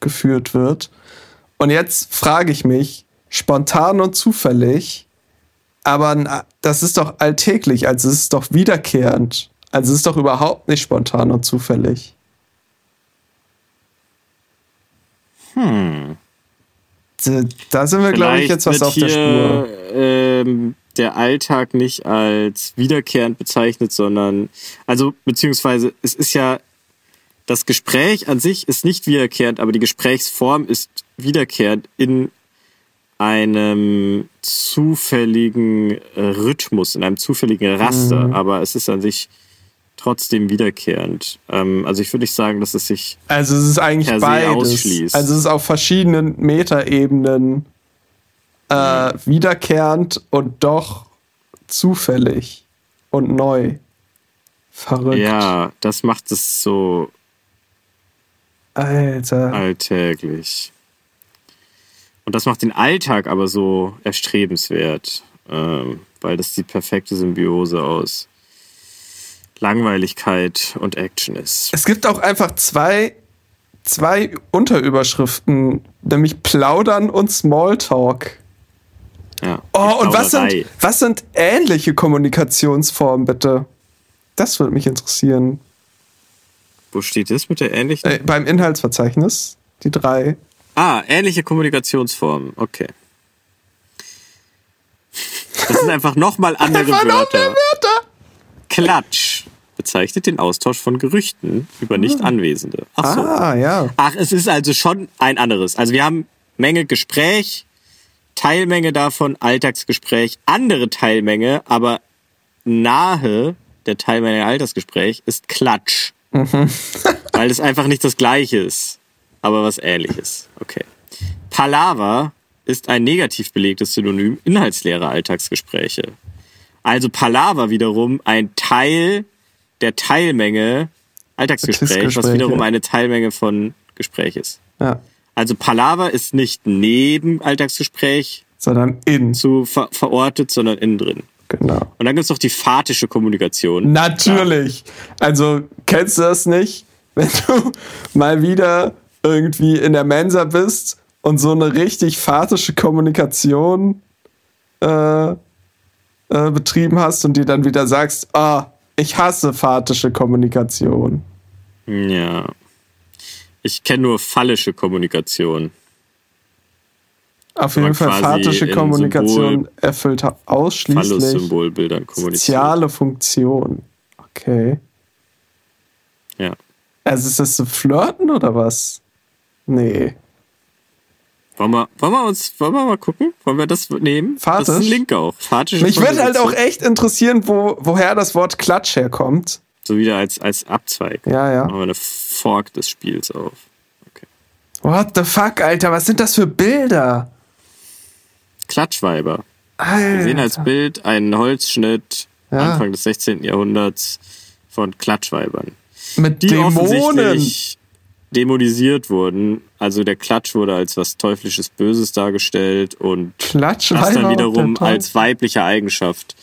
geführt wird. Und jetzt frage ich mich, spontan und zufällig, aber das ist doch alltäglich, also es ist doch wiederkehrend. Also es ist doch überhaupt nicht spontan und zufällig. Hm. Da sind wir, glaube ich, jetzt was auf der Spur. Ähm, der Alltag nicht als wiederkehrend bezeichnet, sondern, also, beziehungsweise, es ist ja, das Gespräch an sich ist nicht wiederkehrend, aber die Gesprächsform ist wiederkehrend in einem zufälligen äh, Rhythmus, in einem zufälligen Raster, mhm. aber es ist an sich trotzdem wiederkehrend. Ähm, also ich würde nicht sagen, dass es sich also es ist eigentlich beides. Ausschließt. Also es ist auf verschiedenen Metaebenen äh, wiederkehrend und doch zufällig und neu. Verrückt. Ja, das macht es so Alter. alltäglich. Und das macht den Alltag aber so erstrebenswert, ähm, weil das die perfekte Symbiose aus Langweiligkeit und Action ist. Es gibt auch einfach zwei, zwei Unterüberschriften, nämlich Plaudern und Smalltalk. Ja, oh, und was sind, was sind ähnliche Kommunikationsformen, bitte? Das würde mich interessieren. Wo steht das mit der ähnlichen? Äh, beim Inhaltsverzeichnis, die drei. Ah, ähnliche Kommunikationsformen, okay. Das sind einfach nochmal andere Wörter. Wörter. Klatsch bezeichnet den Austausch von Gerüchten über Nicht-Anwesende. Ach so. Ah, ja. Ach, es ist also schon ein anderes. Also wir haben Menge Gespräch, Teilmenge davon Alltagsgespräch, andere Teilmenge, aber nahe der Teilmenge Alltagsgespräch ist Klatsch. Weil es einfach nicht das gleiche ist, aber was ähnliches. Okay. Palaver ist ein negativ belegtes Synonym inhaltsleerer Alltagsgespräche. Also Palaver wiederum ein Teil der Teilmenge Alltagsgespräch, was wiederum eine Teilmenge von Gespräch ist. ja. Also Palaver ist nicht neben Alltagsgespräch Sondern in. zu ver verortet, sondern innen drin. Genau. Und dann gibt's noch die fatische Kommunikation. Natürlich. Also, kennst du das nicht? Wenn du mal wieder irgendwie in der Mensa bist und so eine richtig fatische Kommunikation äh, äh, betrieben hast und dir dann wieder sagst, ah, ich hasse fatische Kommunikation. Ja. Ich kenne nur phallische Kommunikation. Auf jeden Fall fatische Kommunikation Symbol- erfüllt ausschließlich soziale Funktion. Okay. Ja. Also ist das so Flirten oder was? Nee. Wollen wir, wollen wir uns, wollen wir mal gucken? Wollen wir das nehmen? Das ist ein Fatisch? Link auch. Fatische Mich würde halt auch echt interessieren, wo, woher das Wort Klatsch herkommt. So wieder als, als Abzweig. Ja, ja. Machen wir eine Fork des Spiels auf. Okay. What the fuck, Alter? Was sind das für Bilder? Klatschweiber. Wir sehen als Alter. Bild einen Holzschnitt Ja. Anfang des 16. Jahrhunderts von Klatschweibern, Mit die Dämonen. offensichtlich dämonisiert wurden. Also der Klatsch wurde als was teuflisches Böses dargestellt und Klatschweiber das dann wiederum der als weibliche Eigenschaft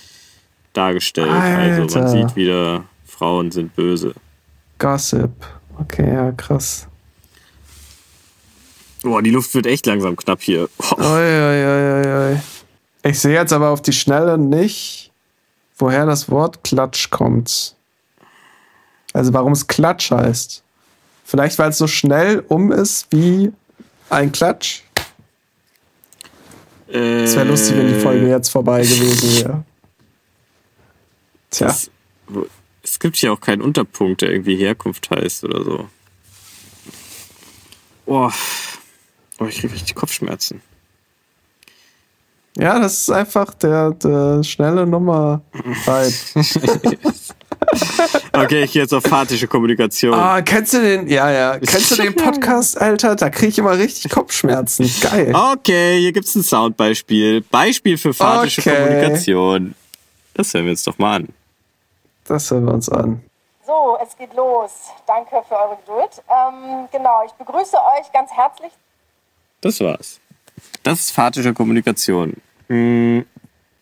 dargestellt. Also Alter. man sieht wieder, Frauen sind böse. Gossip. Okay, ja, krass. Boah, die Luft wird echt langsam knapp hier. Ui, ui, ui. Ich sehe jetzt aber auf die Schnelle nicht, woher das Wort Klatsch kommt. Also warum es Klatsch heißt. Vielleicht, weil es so schnell um ist wie ein Klatsch. Es wäre lustig, wenn die Folge jetzt vorbei gewesen wäre. Tja, Das, es gibt hier auch keinen Unterpunkt, der irgendwie Herkunft heißt oder so. Boah, oh, ich kriege richtig Kopfschmerzen. ja, das ist einfach der, der schnelle Nummer. Okay, ich gehe jetzt auf fatische Kommunikation. Ah, kennst du den? Ja, ja. Kennst du den Podcast, Alter? Da kriege ich immer richtig Kopfschmerzen. Geil. Okay, hier gibt's ein Soundbeispiel. Beispiel für fatische Okay. Kommunikation. Das hören wir uns doch mal an. Das hören wir uns an. So, es geht los. Danke für eure Geduld. Ähm, genau, ich begrüße euch ganz herzlich Das war's. Das ist fatische Kommunikation. Hm.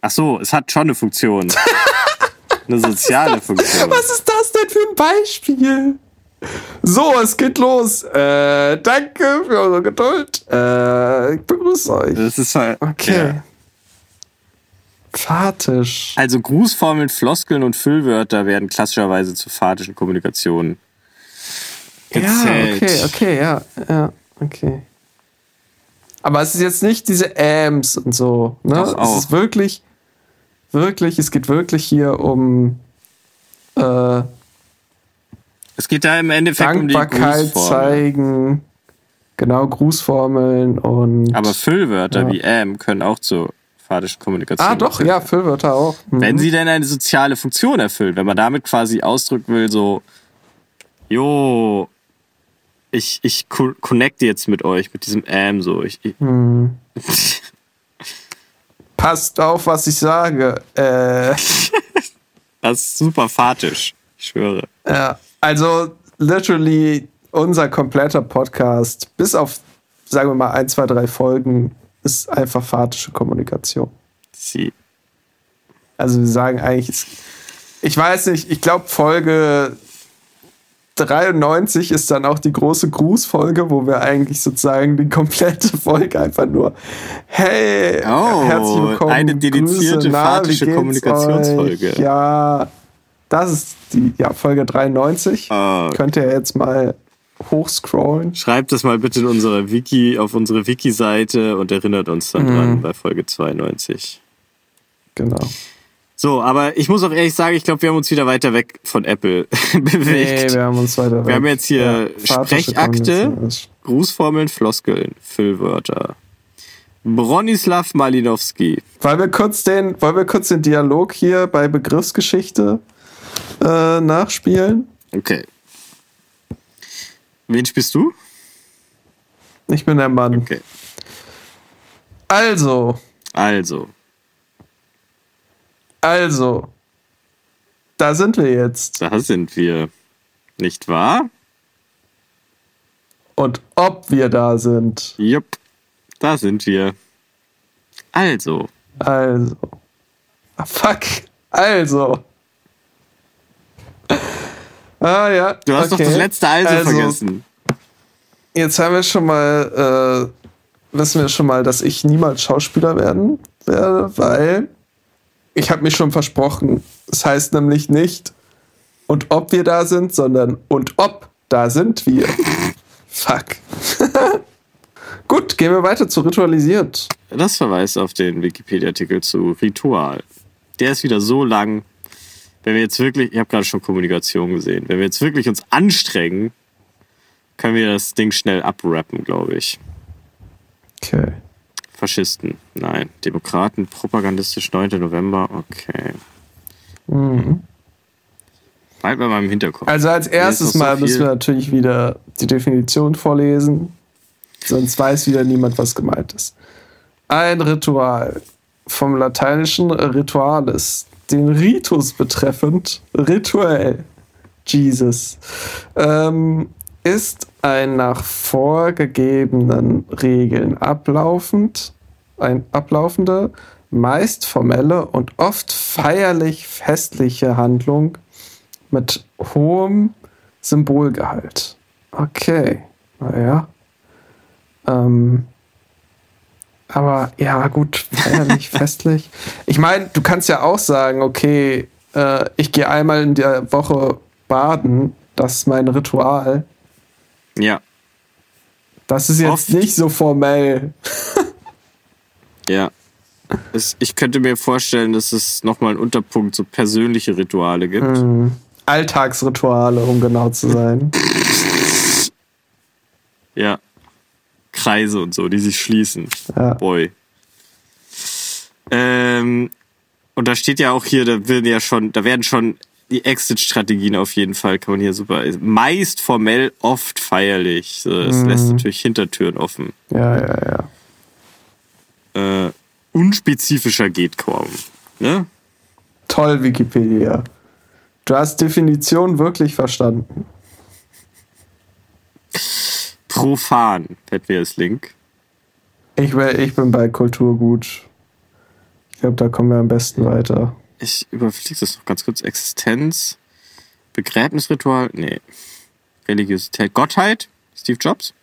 Ach so, es hat schon eine Funktion. eine soziale Funktion. Was ist das denn für ein Beispiel? So, es geht los. Äh, danke für eure Geduld. Äh, ich begrüße euch. Das ist halt. Okay. Ja. Fatisch. Also Grußformeln, Floskeln und Füllwörter werden klassischerweise zur fatischen Kommunikation Ja, gezählt. okay, okay, ja, ja, okay. Aber es ist jetzt nicht diese Ams und so, ne? Doch, es ist wirklich, wirklich, es geht wirklich hier um äh, Es geht da im Endeffekt um die Dankbarkeit Grußformel. zeigen, genau, Grußformeln und. Aber Füllwörter Ja. wie am können auch zur fatischen Kommunikation. ah, doch, ja. Füllwörter auch. Mhm. Wenn sie denn eine soziale Funktion erfüllt, wenn man damit quasi ausdrücken will, so, jo, ich, ich co- connecte jetzt mit euch, mit diesem am, so, ich, ich Mhm. Passt auf, was ich sage. Äh, das ist super fatisch, ich schwöre. ja, also, literally, unser kompletter Podcast, bis auf, sagen wir mal, ein, zwei, drei Folgen, ist einfach fatische Kommunikation. Sie, Also wir sagen eigentlich, ich weiß nicht, ich glaube Folge 93 ist dann auch die große Grußfolge, wo wir eigentlich sozusagen die komplette Folge einfach nur Hey, Oh, herzlich willkommen. eine dedizierte fatische Kommunikationsfolge. euch? Ja, das ist die ja, Folge 93. Ah. Könnt ihr jetzt mal hochscrollen. schreibt das mal bitte in unsere Wiki, auf unsere Wiki-Seite und erinnert uns dann Mhm. dran bei Folge 92. Genau. So, aber ich muss auch ehrlich sagen, ich glaube, wir haben uns wieder weiter weg von Apple bewegt. Nee, wir haben uns weiter. Wir haben jetzt hier Vatersche Sprechakte. Grußformeln, Floskeln, Füllwörter. Bronislav Malinowski. Wollen wir kurz den, wollen wir kurz den Dialog hier bei Begriffsgeschichte äh, nachspielen? Okay. Wen spielst du? Ich bin der Mann. Okay. Also, Also, also, da sind wir jetzt. da sind wir. Nicht wahr? Und ob wir da sind. Jupp, da sind wir. Also, Also. Ah, fuck. Also. Ah ja. du hast okay. doch das letzte Also, Also, vergessen. Jetzt haben wir schon mal, äh, wissen wir schon mal, dass ich niemals Schauspieler werden werde, weil ich habe mich schon versprochen. Das heißt nämlich nicht, und ob wir da sind, sondern und ob da sind wir. Fuck. Gut, gehen wir weiter zu ritualisiert. Das verweist auf den Wikipedia-Artikel zu Ritual. Der ist wieder so lang. Wenn wir jetzt wirklich, ich habe gerade schon Kommunikation gesehen, wenn wir jetzt wirklich uns anstrengen, können wir das Ding schnell abrappen, glaube ich. Okay. Faschisten, nein. Demokraten, propagandistisch 9. November, okay. Mhm. Bald bei meinem Hinterkopf. Also als erstes so Mal müssen wir natürlich wieder die Definition vorlesen, sonst weiß wieder niemand, was gemeint ist. Ein Ritual vom lateinischen ritualis, den Ritus betreffend, rituell, Jesus, ähm, ist ein nach vorgegebenen Regeln ablaufend, ein ablaufende, meist formelle und oft feierlich festliche Handlung mit hohem Symbolgehalt. Okay, naja. Ähm, aber ja, gut, feierlich, festlich. Ich meine, du kannst ja auch sagen, okay, äh, ich gehe einmal in der Woche baden, das ist mein Ritual. Ja, Das ist jetzt Oft. nicht so formell. ja. Es, ich könnte mir vorstellen, dass es nochmal einen Unterpunkt so persönliche Rituale gibt. Hm. Alltagsrituale, um genau zu sein. Ja. Kreise und so, die sich schließen. Ja. Boy. Ähm, und da steht ja auch hier, da werden ja schon, da werden schon die Exit-Strategien auf jeden Fall, kann man hier super. Meist formell, oft feierlich. So, Das lässt natürlich Hintertüren offen. Ja, ja, ja. Äh, unspezifischer geht kaum. Ne? Toll, Wikipedia. Du hast Definition wirklich verstanden. Profan, hätten wir als Link. Ich, ich bin bei Kulturgut. Ich glaube, da kommen wir am besten weiter. Ich überfliege das noch ganz kurz. Existenz, Begräbnisritual, nee. Religiosität, Gottheit, Steve Jobs.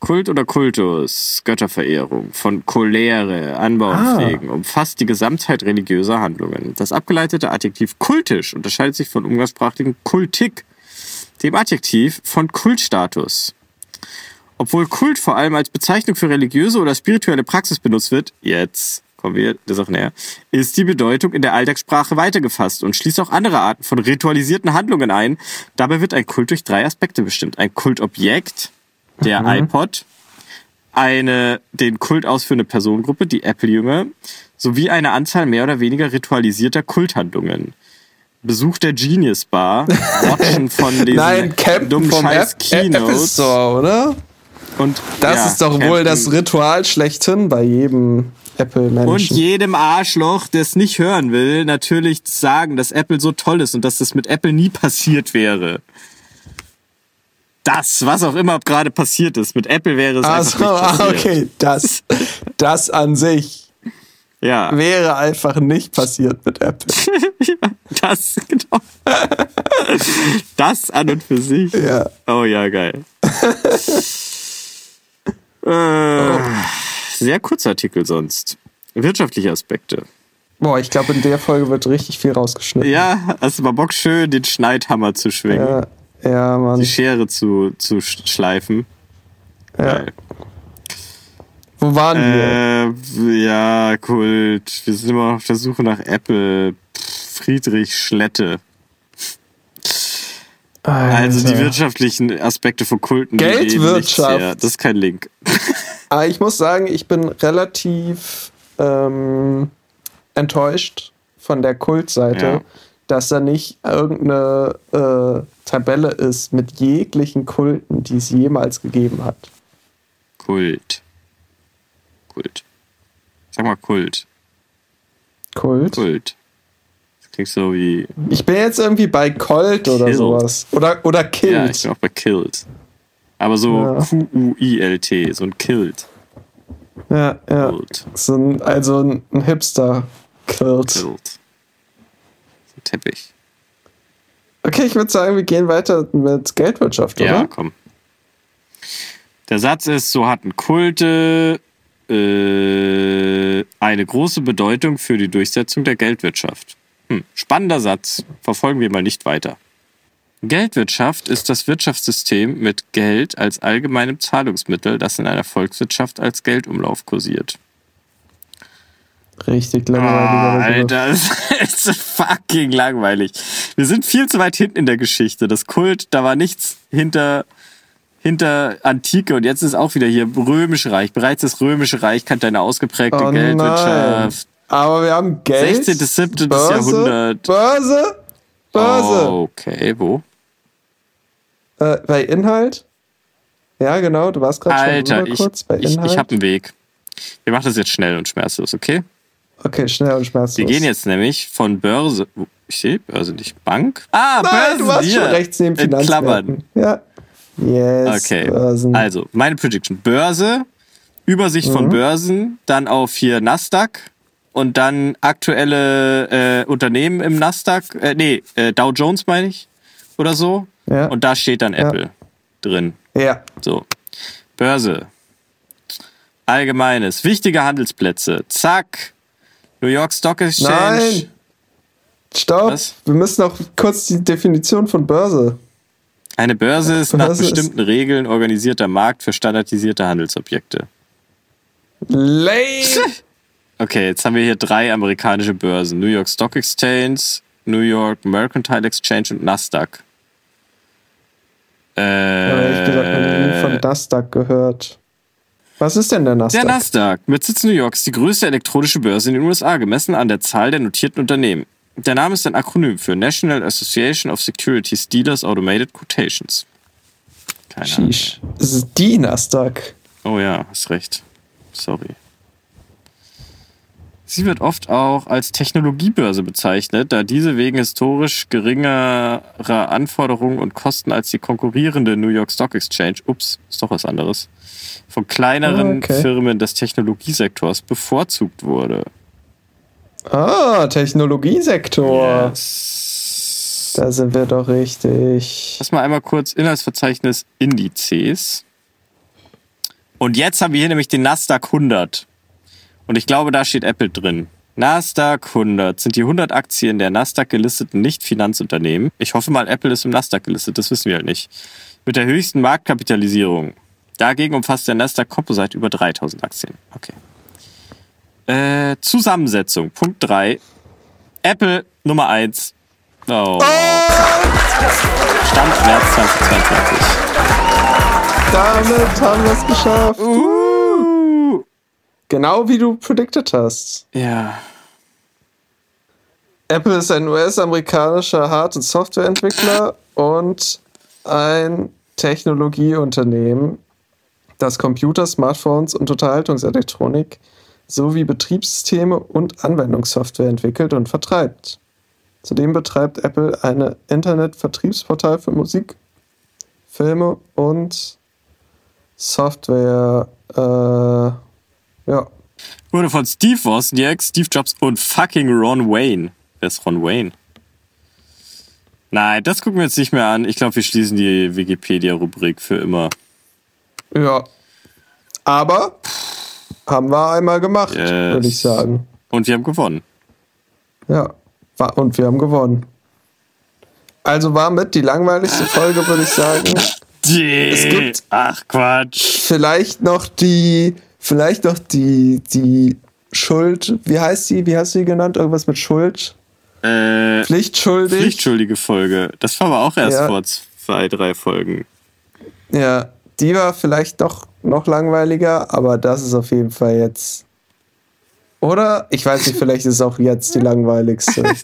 Kult oder Kultus, Götterverehrung, von Cholere, Anbau Ah. und Pflegen, umfasst die Gesamtheit religiöser Handlungen. Das abgeleitete Adjektiv kultisch unterscheidet sich von umgangssprachlichen Kultik, dem Adjektiv von Kultstatus. Obwohl Kult vor allem als Bezeichnung für religiöse oder spirituelle Praxis benutzt wird, jetzt kommen wir der Sache näher, ist die Bedeutung in der Alltagssprache weitergefasst und schließt auch andere Arten von ritualisierten Handlungen ein. Dabei wird ein Kult durch drei Aspekte bestimmt. Ein Kultobjekt, der iPod, eine den Kult ausführende Personengruppe, die Apple-Jünger, sowie eine Anzahl mehr oder weniger ritualisierter Kulthandlungen. Besuch der Genius Bar, Watchen von diesen Nein, Campen dummen vom scheiß App Apple Store, oder? und Das ja, ist doch wohl Campen. das Ritual schlechthin bei jedem und Apple-Menschen. jedem Arschloch, der es nicht hören will, natürlich sagen, dass Apple so toll ist und dass das mit Apple nie passiert wäre. Das, was auch immer gerade passiert ist, mit Apple wäre es Also, einfach nicht ah, passiert. okay, das, das an sich Ja, wäre einfach nicht passiert mit Apple. das, genau. das an und für sich. Ja. Oh ja, geil. äh, Sehr kurzer Artikel sonst. Wirtschaftliche Aspekte. Boah, ich glaube, in der Folge wird richtig viel rausgeschnitten. Ja, hast du mal Bock, schön den Schneidhammer zu schwingen, ja, ja Mann. die Schere zu, zu sch- schleifen. Ja. Geil. Wo waren wir? Äh, ja, Kult. Wir sind immer auf der Suche nach Apple. Friedrich Schlette. Also die wirtschaftlichen Aspekte von Kulten. Geldwirtschaft. her. Das ist kein Link. Aber ich muss sagen, ich bin relativ ähm, enttäuscht von der Kultseite, Ja. dass da nicht irgendeine äh, Tabelle ist mit jeglichen Kulten, die es jemals gegeben hat. Kult. Kult. Sag mal Kult. Kult? Kult. Das klingt so wie. Ich bin jetzt irgendwie bei Colt oder Killed. sowas. Oder, oder Ja, Kilt. ich bin auch bei Killed. Aber so Ja. Q-U-I-L-T, so ein Killed. Ja, ja. Kult. So ein, also ein, ein Hipster. Kilt. So ein Teppich. Okay, ich würde sagen, wir gehen weiter mit Geldwirtschaft, Ja, oder? komm. Der Satz ist, so hatten Kulte äh, eine große Bedeutung für die Durchsetzung der Geldwirtschaft. Hm, spannender Satz. Verfolgen wir mal nicht weiter. Geldwirtschaft ist das Wirtschaftssystem mit Geld als allgemeinem Zahlungsmittel, das in einer Volkswirtschaft als Geldumlauf kursiert. Richtig Ah, langweilig. Alter, das ist fucking langweilig. Wir sind viel zu weit hinten in der Geschichte. Das Kult, da war nichts hinter, hinter Antike und jetzt ist auch wieder hier Römische Reich. Bereits das Römische Reich kannte eine ausgeprägte Oh Geldwirtschaft. Aber wir haben Geld. 16. 17. Börse, Jahrhundert. Börse. Börse. Oh, okay, wo? Äh, bei Inhalt? Ja, genau, du warst gerade schon ich, kurz bei ich, Inhalt. ich habe einen Weg. Wir machen das jetzt schnell und schmerzlos, okay? okay, schnell und schmerzlos. Wir gehen jetzt nämlich von Börse. Ich sehe Börse nicht. Bank? Ah, Nein, Börse. du warst hier. schon rechts neben. Finanzmärkten. Ja. Yes, Okay, Börsen. also meine Prediction. Börse, Übersicht Mhm. von Börsen, dann auf hier Nasdaq und dann aktuelle äh, Unternehmen im Nasdaq, äh, nee, äh, Dow Jones meine ich oder so. Ja. Und da steht dann Ja. Apple drin. Ja. So. Börse. Allgemeines. Wichtige Handelsplätze. Zack. New York Stock Exchange. Nein. Stopp. Was? Wir müssen noch kurz die Definition von Börse. Eine Börse ist nach Börse ist- bestimmten Regeln organisierter Markt für standardisierte Handelsobjekte. Lame. Okay, jetzt haben wir hier drei amerikanische Börsen. New York Stock Exchange, New York Mercantile Exchange und Nasdaq. Äh, Aber ehrlich gesagt, noch nie von Nasdaq gehört. Was ist denn der Nasdaq? der Nasdaq mit Sitz in New York ist die größte elektronische Börse in den USA, gemessen an der Zahl der notierten Unternehmen. Der Name ist ein Akronym für National Association of Securities Dealers Automated Quotations. Keine Ahnung. Sheesh. Es ist die Nasdaq. Oh ja, hast recht. Sorry. Sie wird oft auch als Technologiebörse bezeichnet, da diese wegen historisch geringerer Anforderungen und Kosten als die konkurrierende New York Stock Exchange, ups, ist doch was anderes, von kleineren Ah, okay. Firmen des Technologiesektors bevorzugt wurde. Ah, Technologiesektor. Yes. Da sind wir doch richtig. Lass mal einmal kurz Inhaltsverzeichnis Indizes. Und jetzt haben wir hier nämlich den Nasdaq 100. Und ich glaube, da steht Apple drin. Nasdaq 100 sind die 100 Aktien der Nasdaq gelisteten Nicht-Finanzunternehmen. Ich hoffe mal, Apple ist im Nasdaq gelistet, das wissen wir halt nicht. Mit der höchsten Marktkapitalisierung. Dagegen umfasst der Nasdaq Composite über 3000 Aktien. Okay. Äh, Zusammensetzung, Punkt 3. Apple Nummer 1. Oh. Stand März 2022. Damit haben wir es geschafft. Uh. Genau wie du predicted hast. Ja. Apple ist ein US-amerikanischer Hard- und Softwareentwickler und ein Technologieunternehmen, das Computer, Smartphones und Unterhaltungselektronik sowie Betriebssysteme und Anwendungssoftware entwickelt und vertreibt. Zudem betreibt Apple ein Internetvertriebsportal für Musik, Filme und Software. Äh, ja. Wurde von Steve Wozniak, Steve Jobs und fucking Ron Wayne. Wer ist Ron Wayne? Nein, das gucken wir jetzt nicht mehr an. Ich glaube, wir schließen die Wikipedia-Rubrik für immer. Ja. Aber haben wir einmal gemacht, Yes. würde ich sagen. Und wir haben gewonnen. Ja. Und wir haben gewonnen. Also war mit die langweiligste Folge, würde ich sagen. Es gibt- Ach Quatsch. Vielleicht noch die, vielleicht noch die, die Schuld, wie heißt sie, wie hast du sie genannt? Irgendwas mit Schuld? Äh, Pflichtschuldig. Pflichtschuldige Folge. Das war aber auch erst Ja. vor zwei, drei Folgen. Ja, die war vielleicht doch noch langweiliger, aber das ist auf jeden Fall jetzt. Oder? Ich weiß nicht, vielleicht ist es auch jetzt die langweiligste.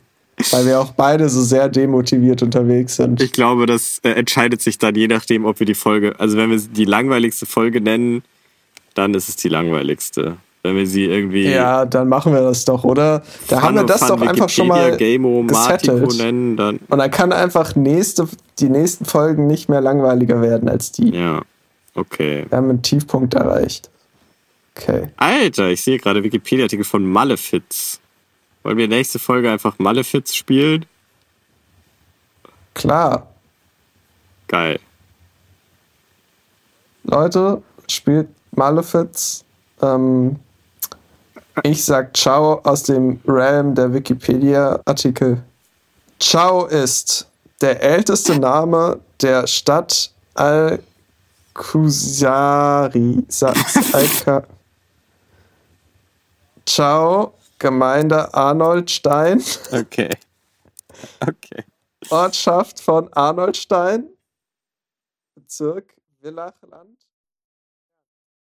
weil wir auch beide so sehr demotiviert unterwegs sind. Ich glaube, das äh, entscheidet sich dann je nachdem, ob wir die Folge, also wenn wir die langweiligste Folge nennen, dann ist es die langweiligste. Wenn wir sie irgendwie ja, dann machen wir das doch, oder? Da haben wir das doch einfach schon mal. Gameo, gesettelt. nennen, dann Und dann kann einfach nächste, die nächsten Folgen nicht mehr langweiliger werden als die. ja, okay. Wir haben einen Tiefpunkt erreicht. Okay. Alter, ich sehe gerade Wikipedia-Artikel von Malefiz. Wollen wir nächste Folge einfach Malefiz spielen? Klar. Geil. Leute, spielt Malefiz. Ähm, ich sag Ciao aus dem Realm der Wikipedia-Artikel. Ciao ist der älteste Name der Stadt Al-Kusari. Sa- Al Ciao, Gemeinde Arnoldstein, Okay. Okay. Ortschaft von Arnoldstein, Bezirk Villachland.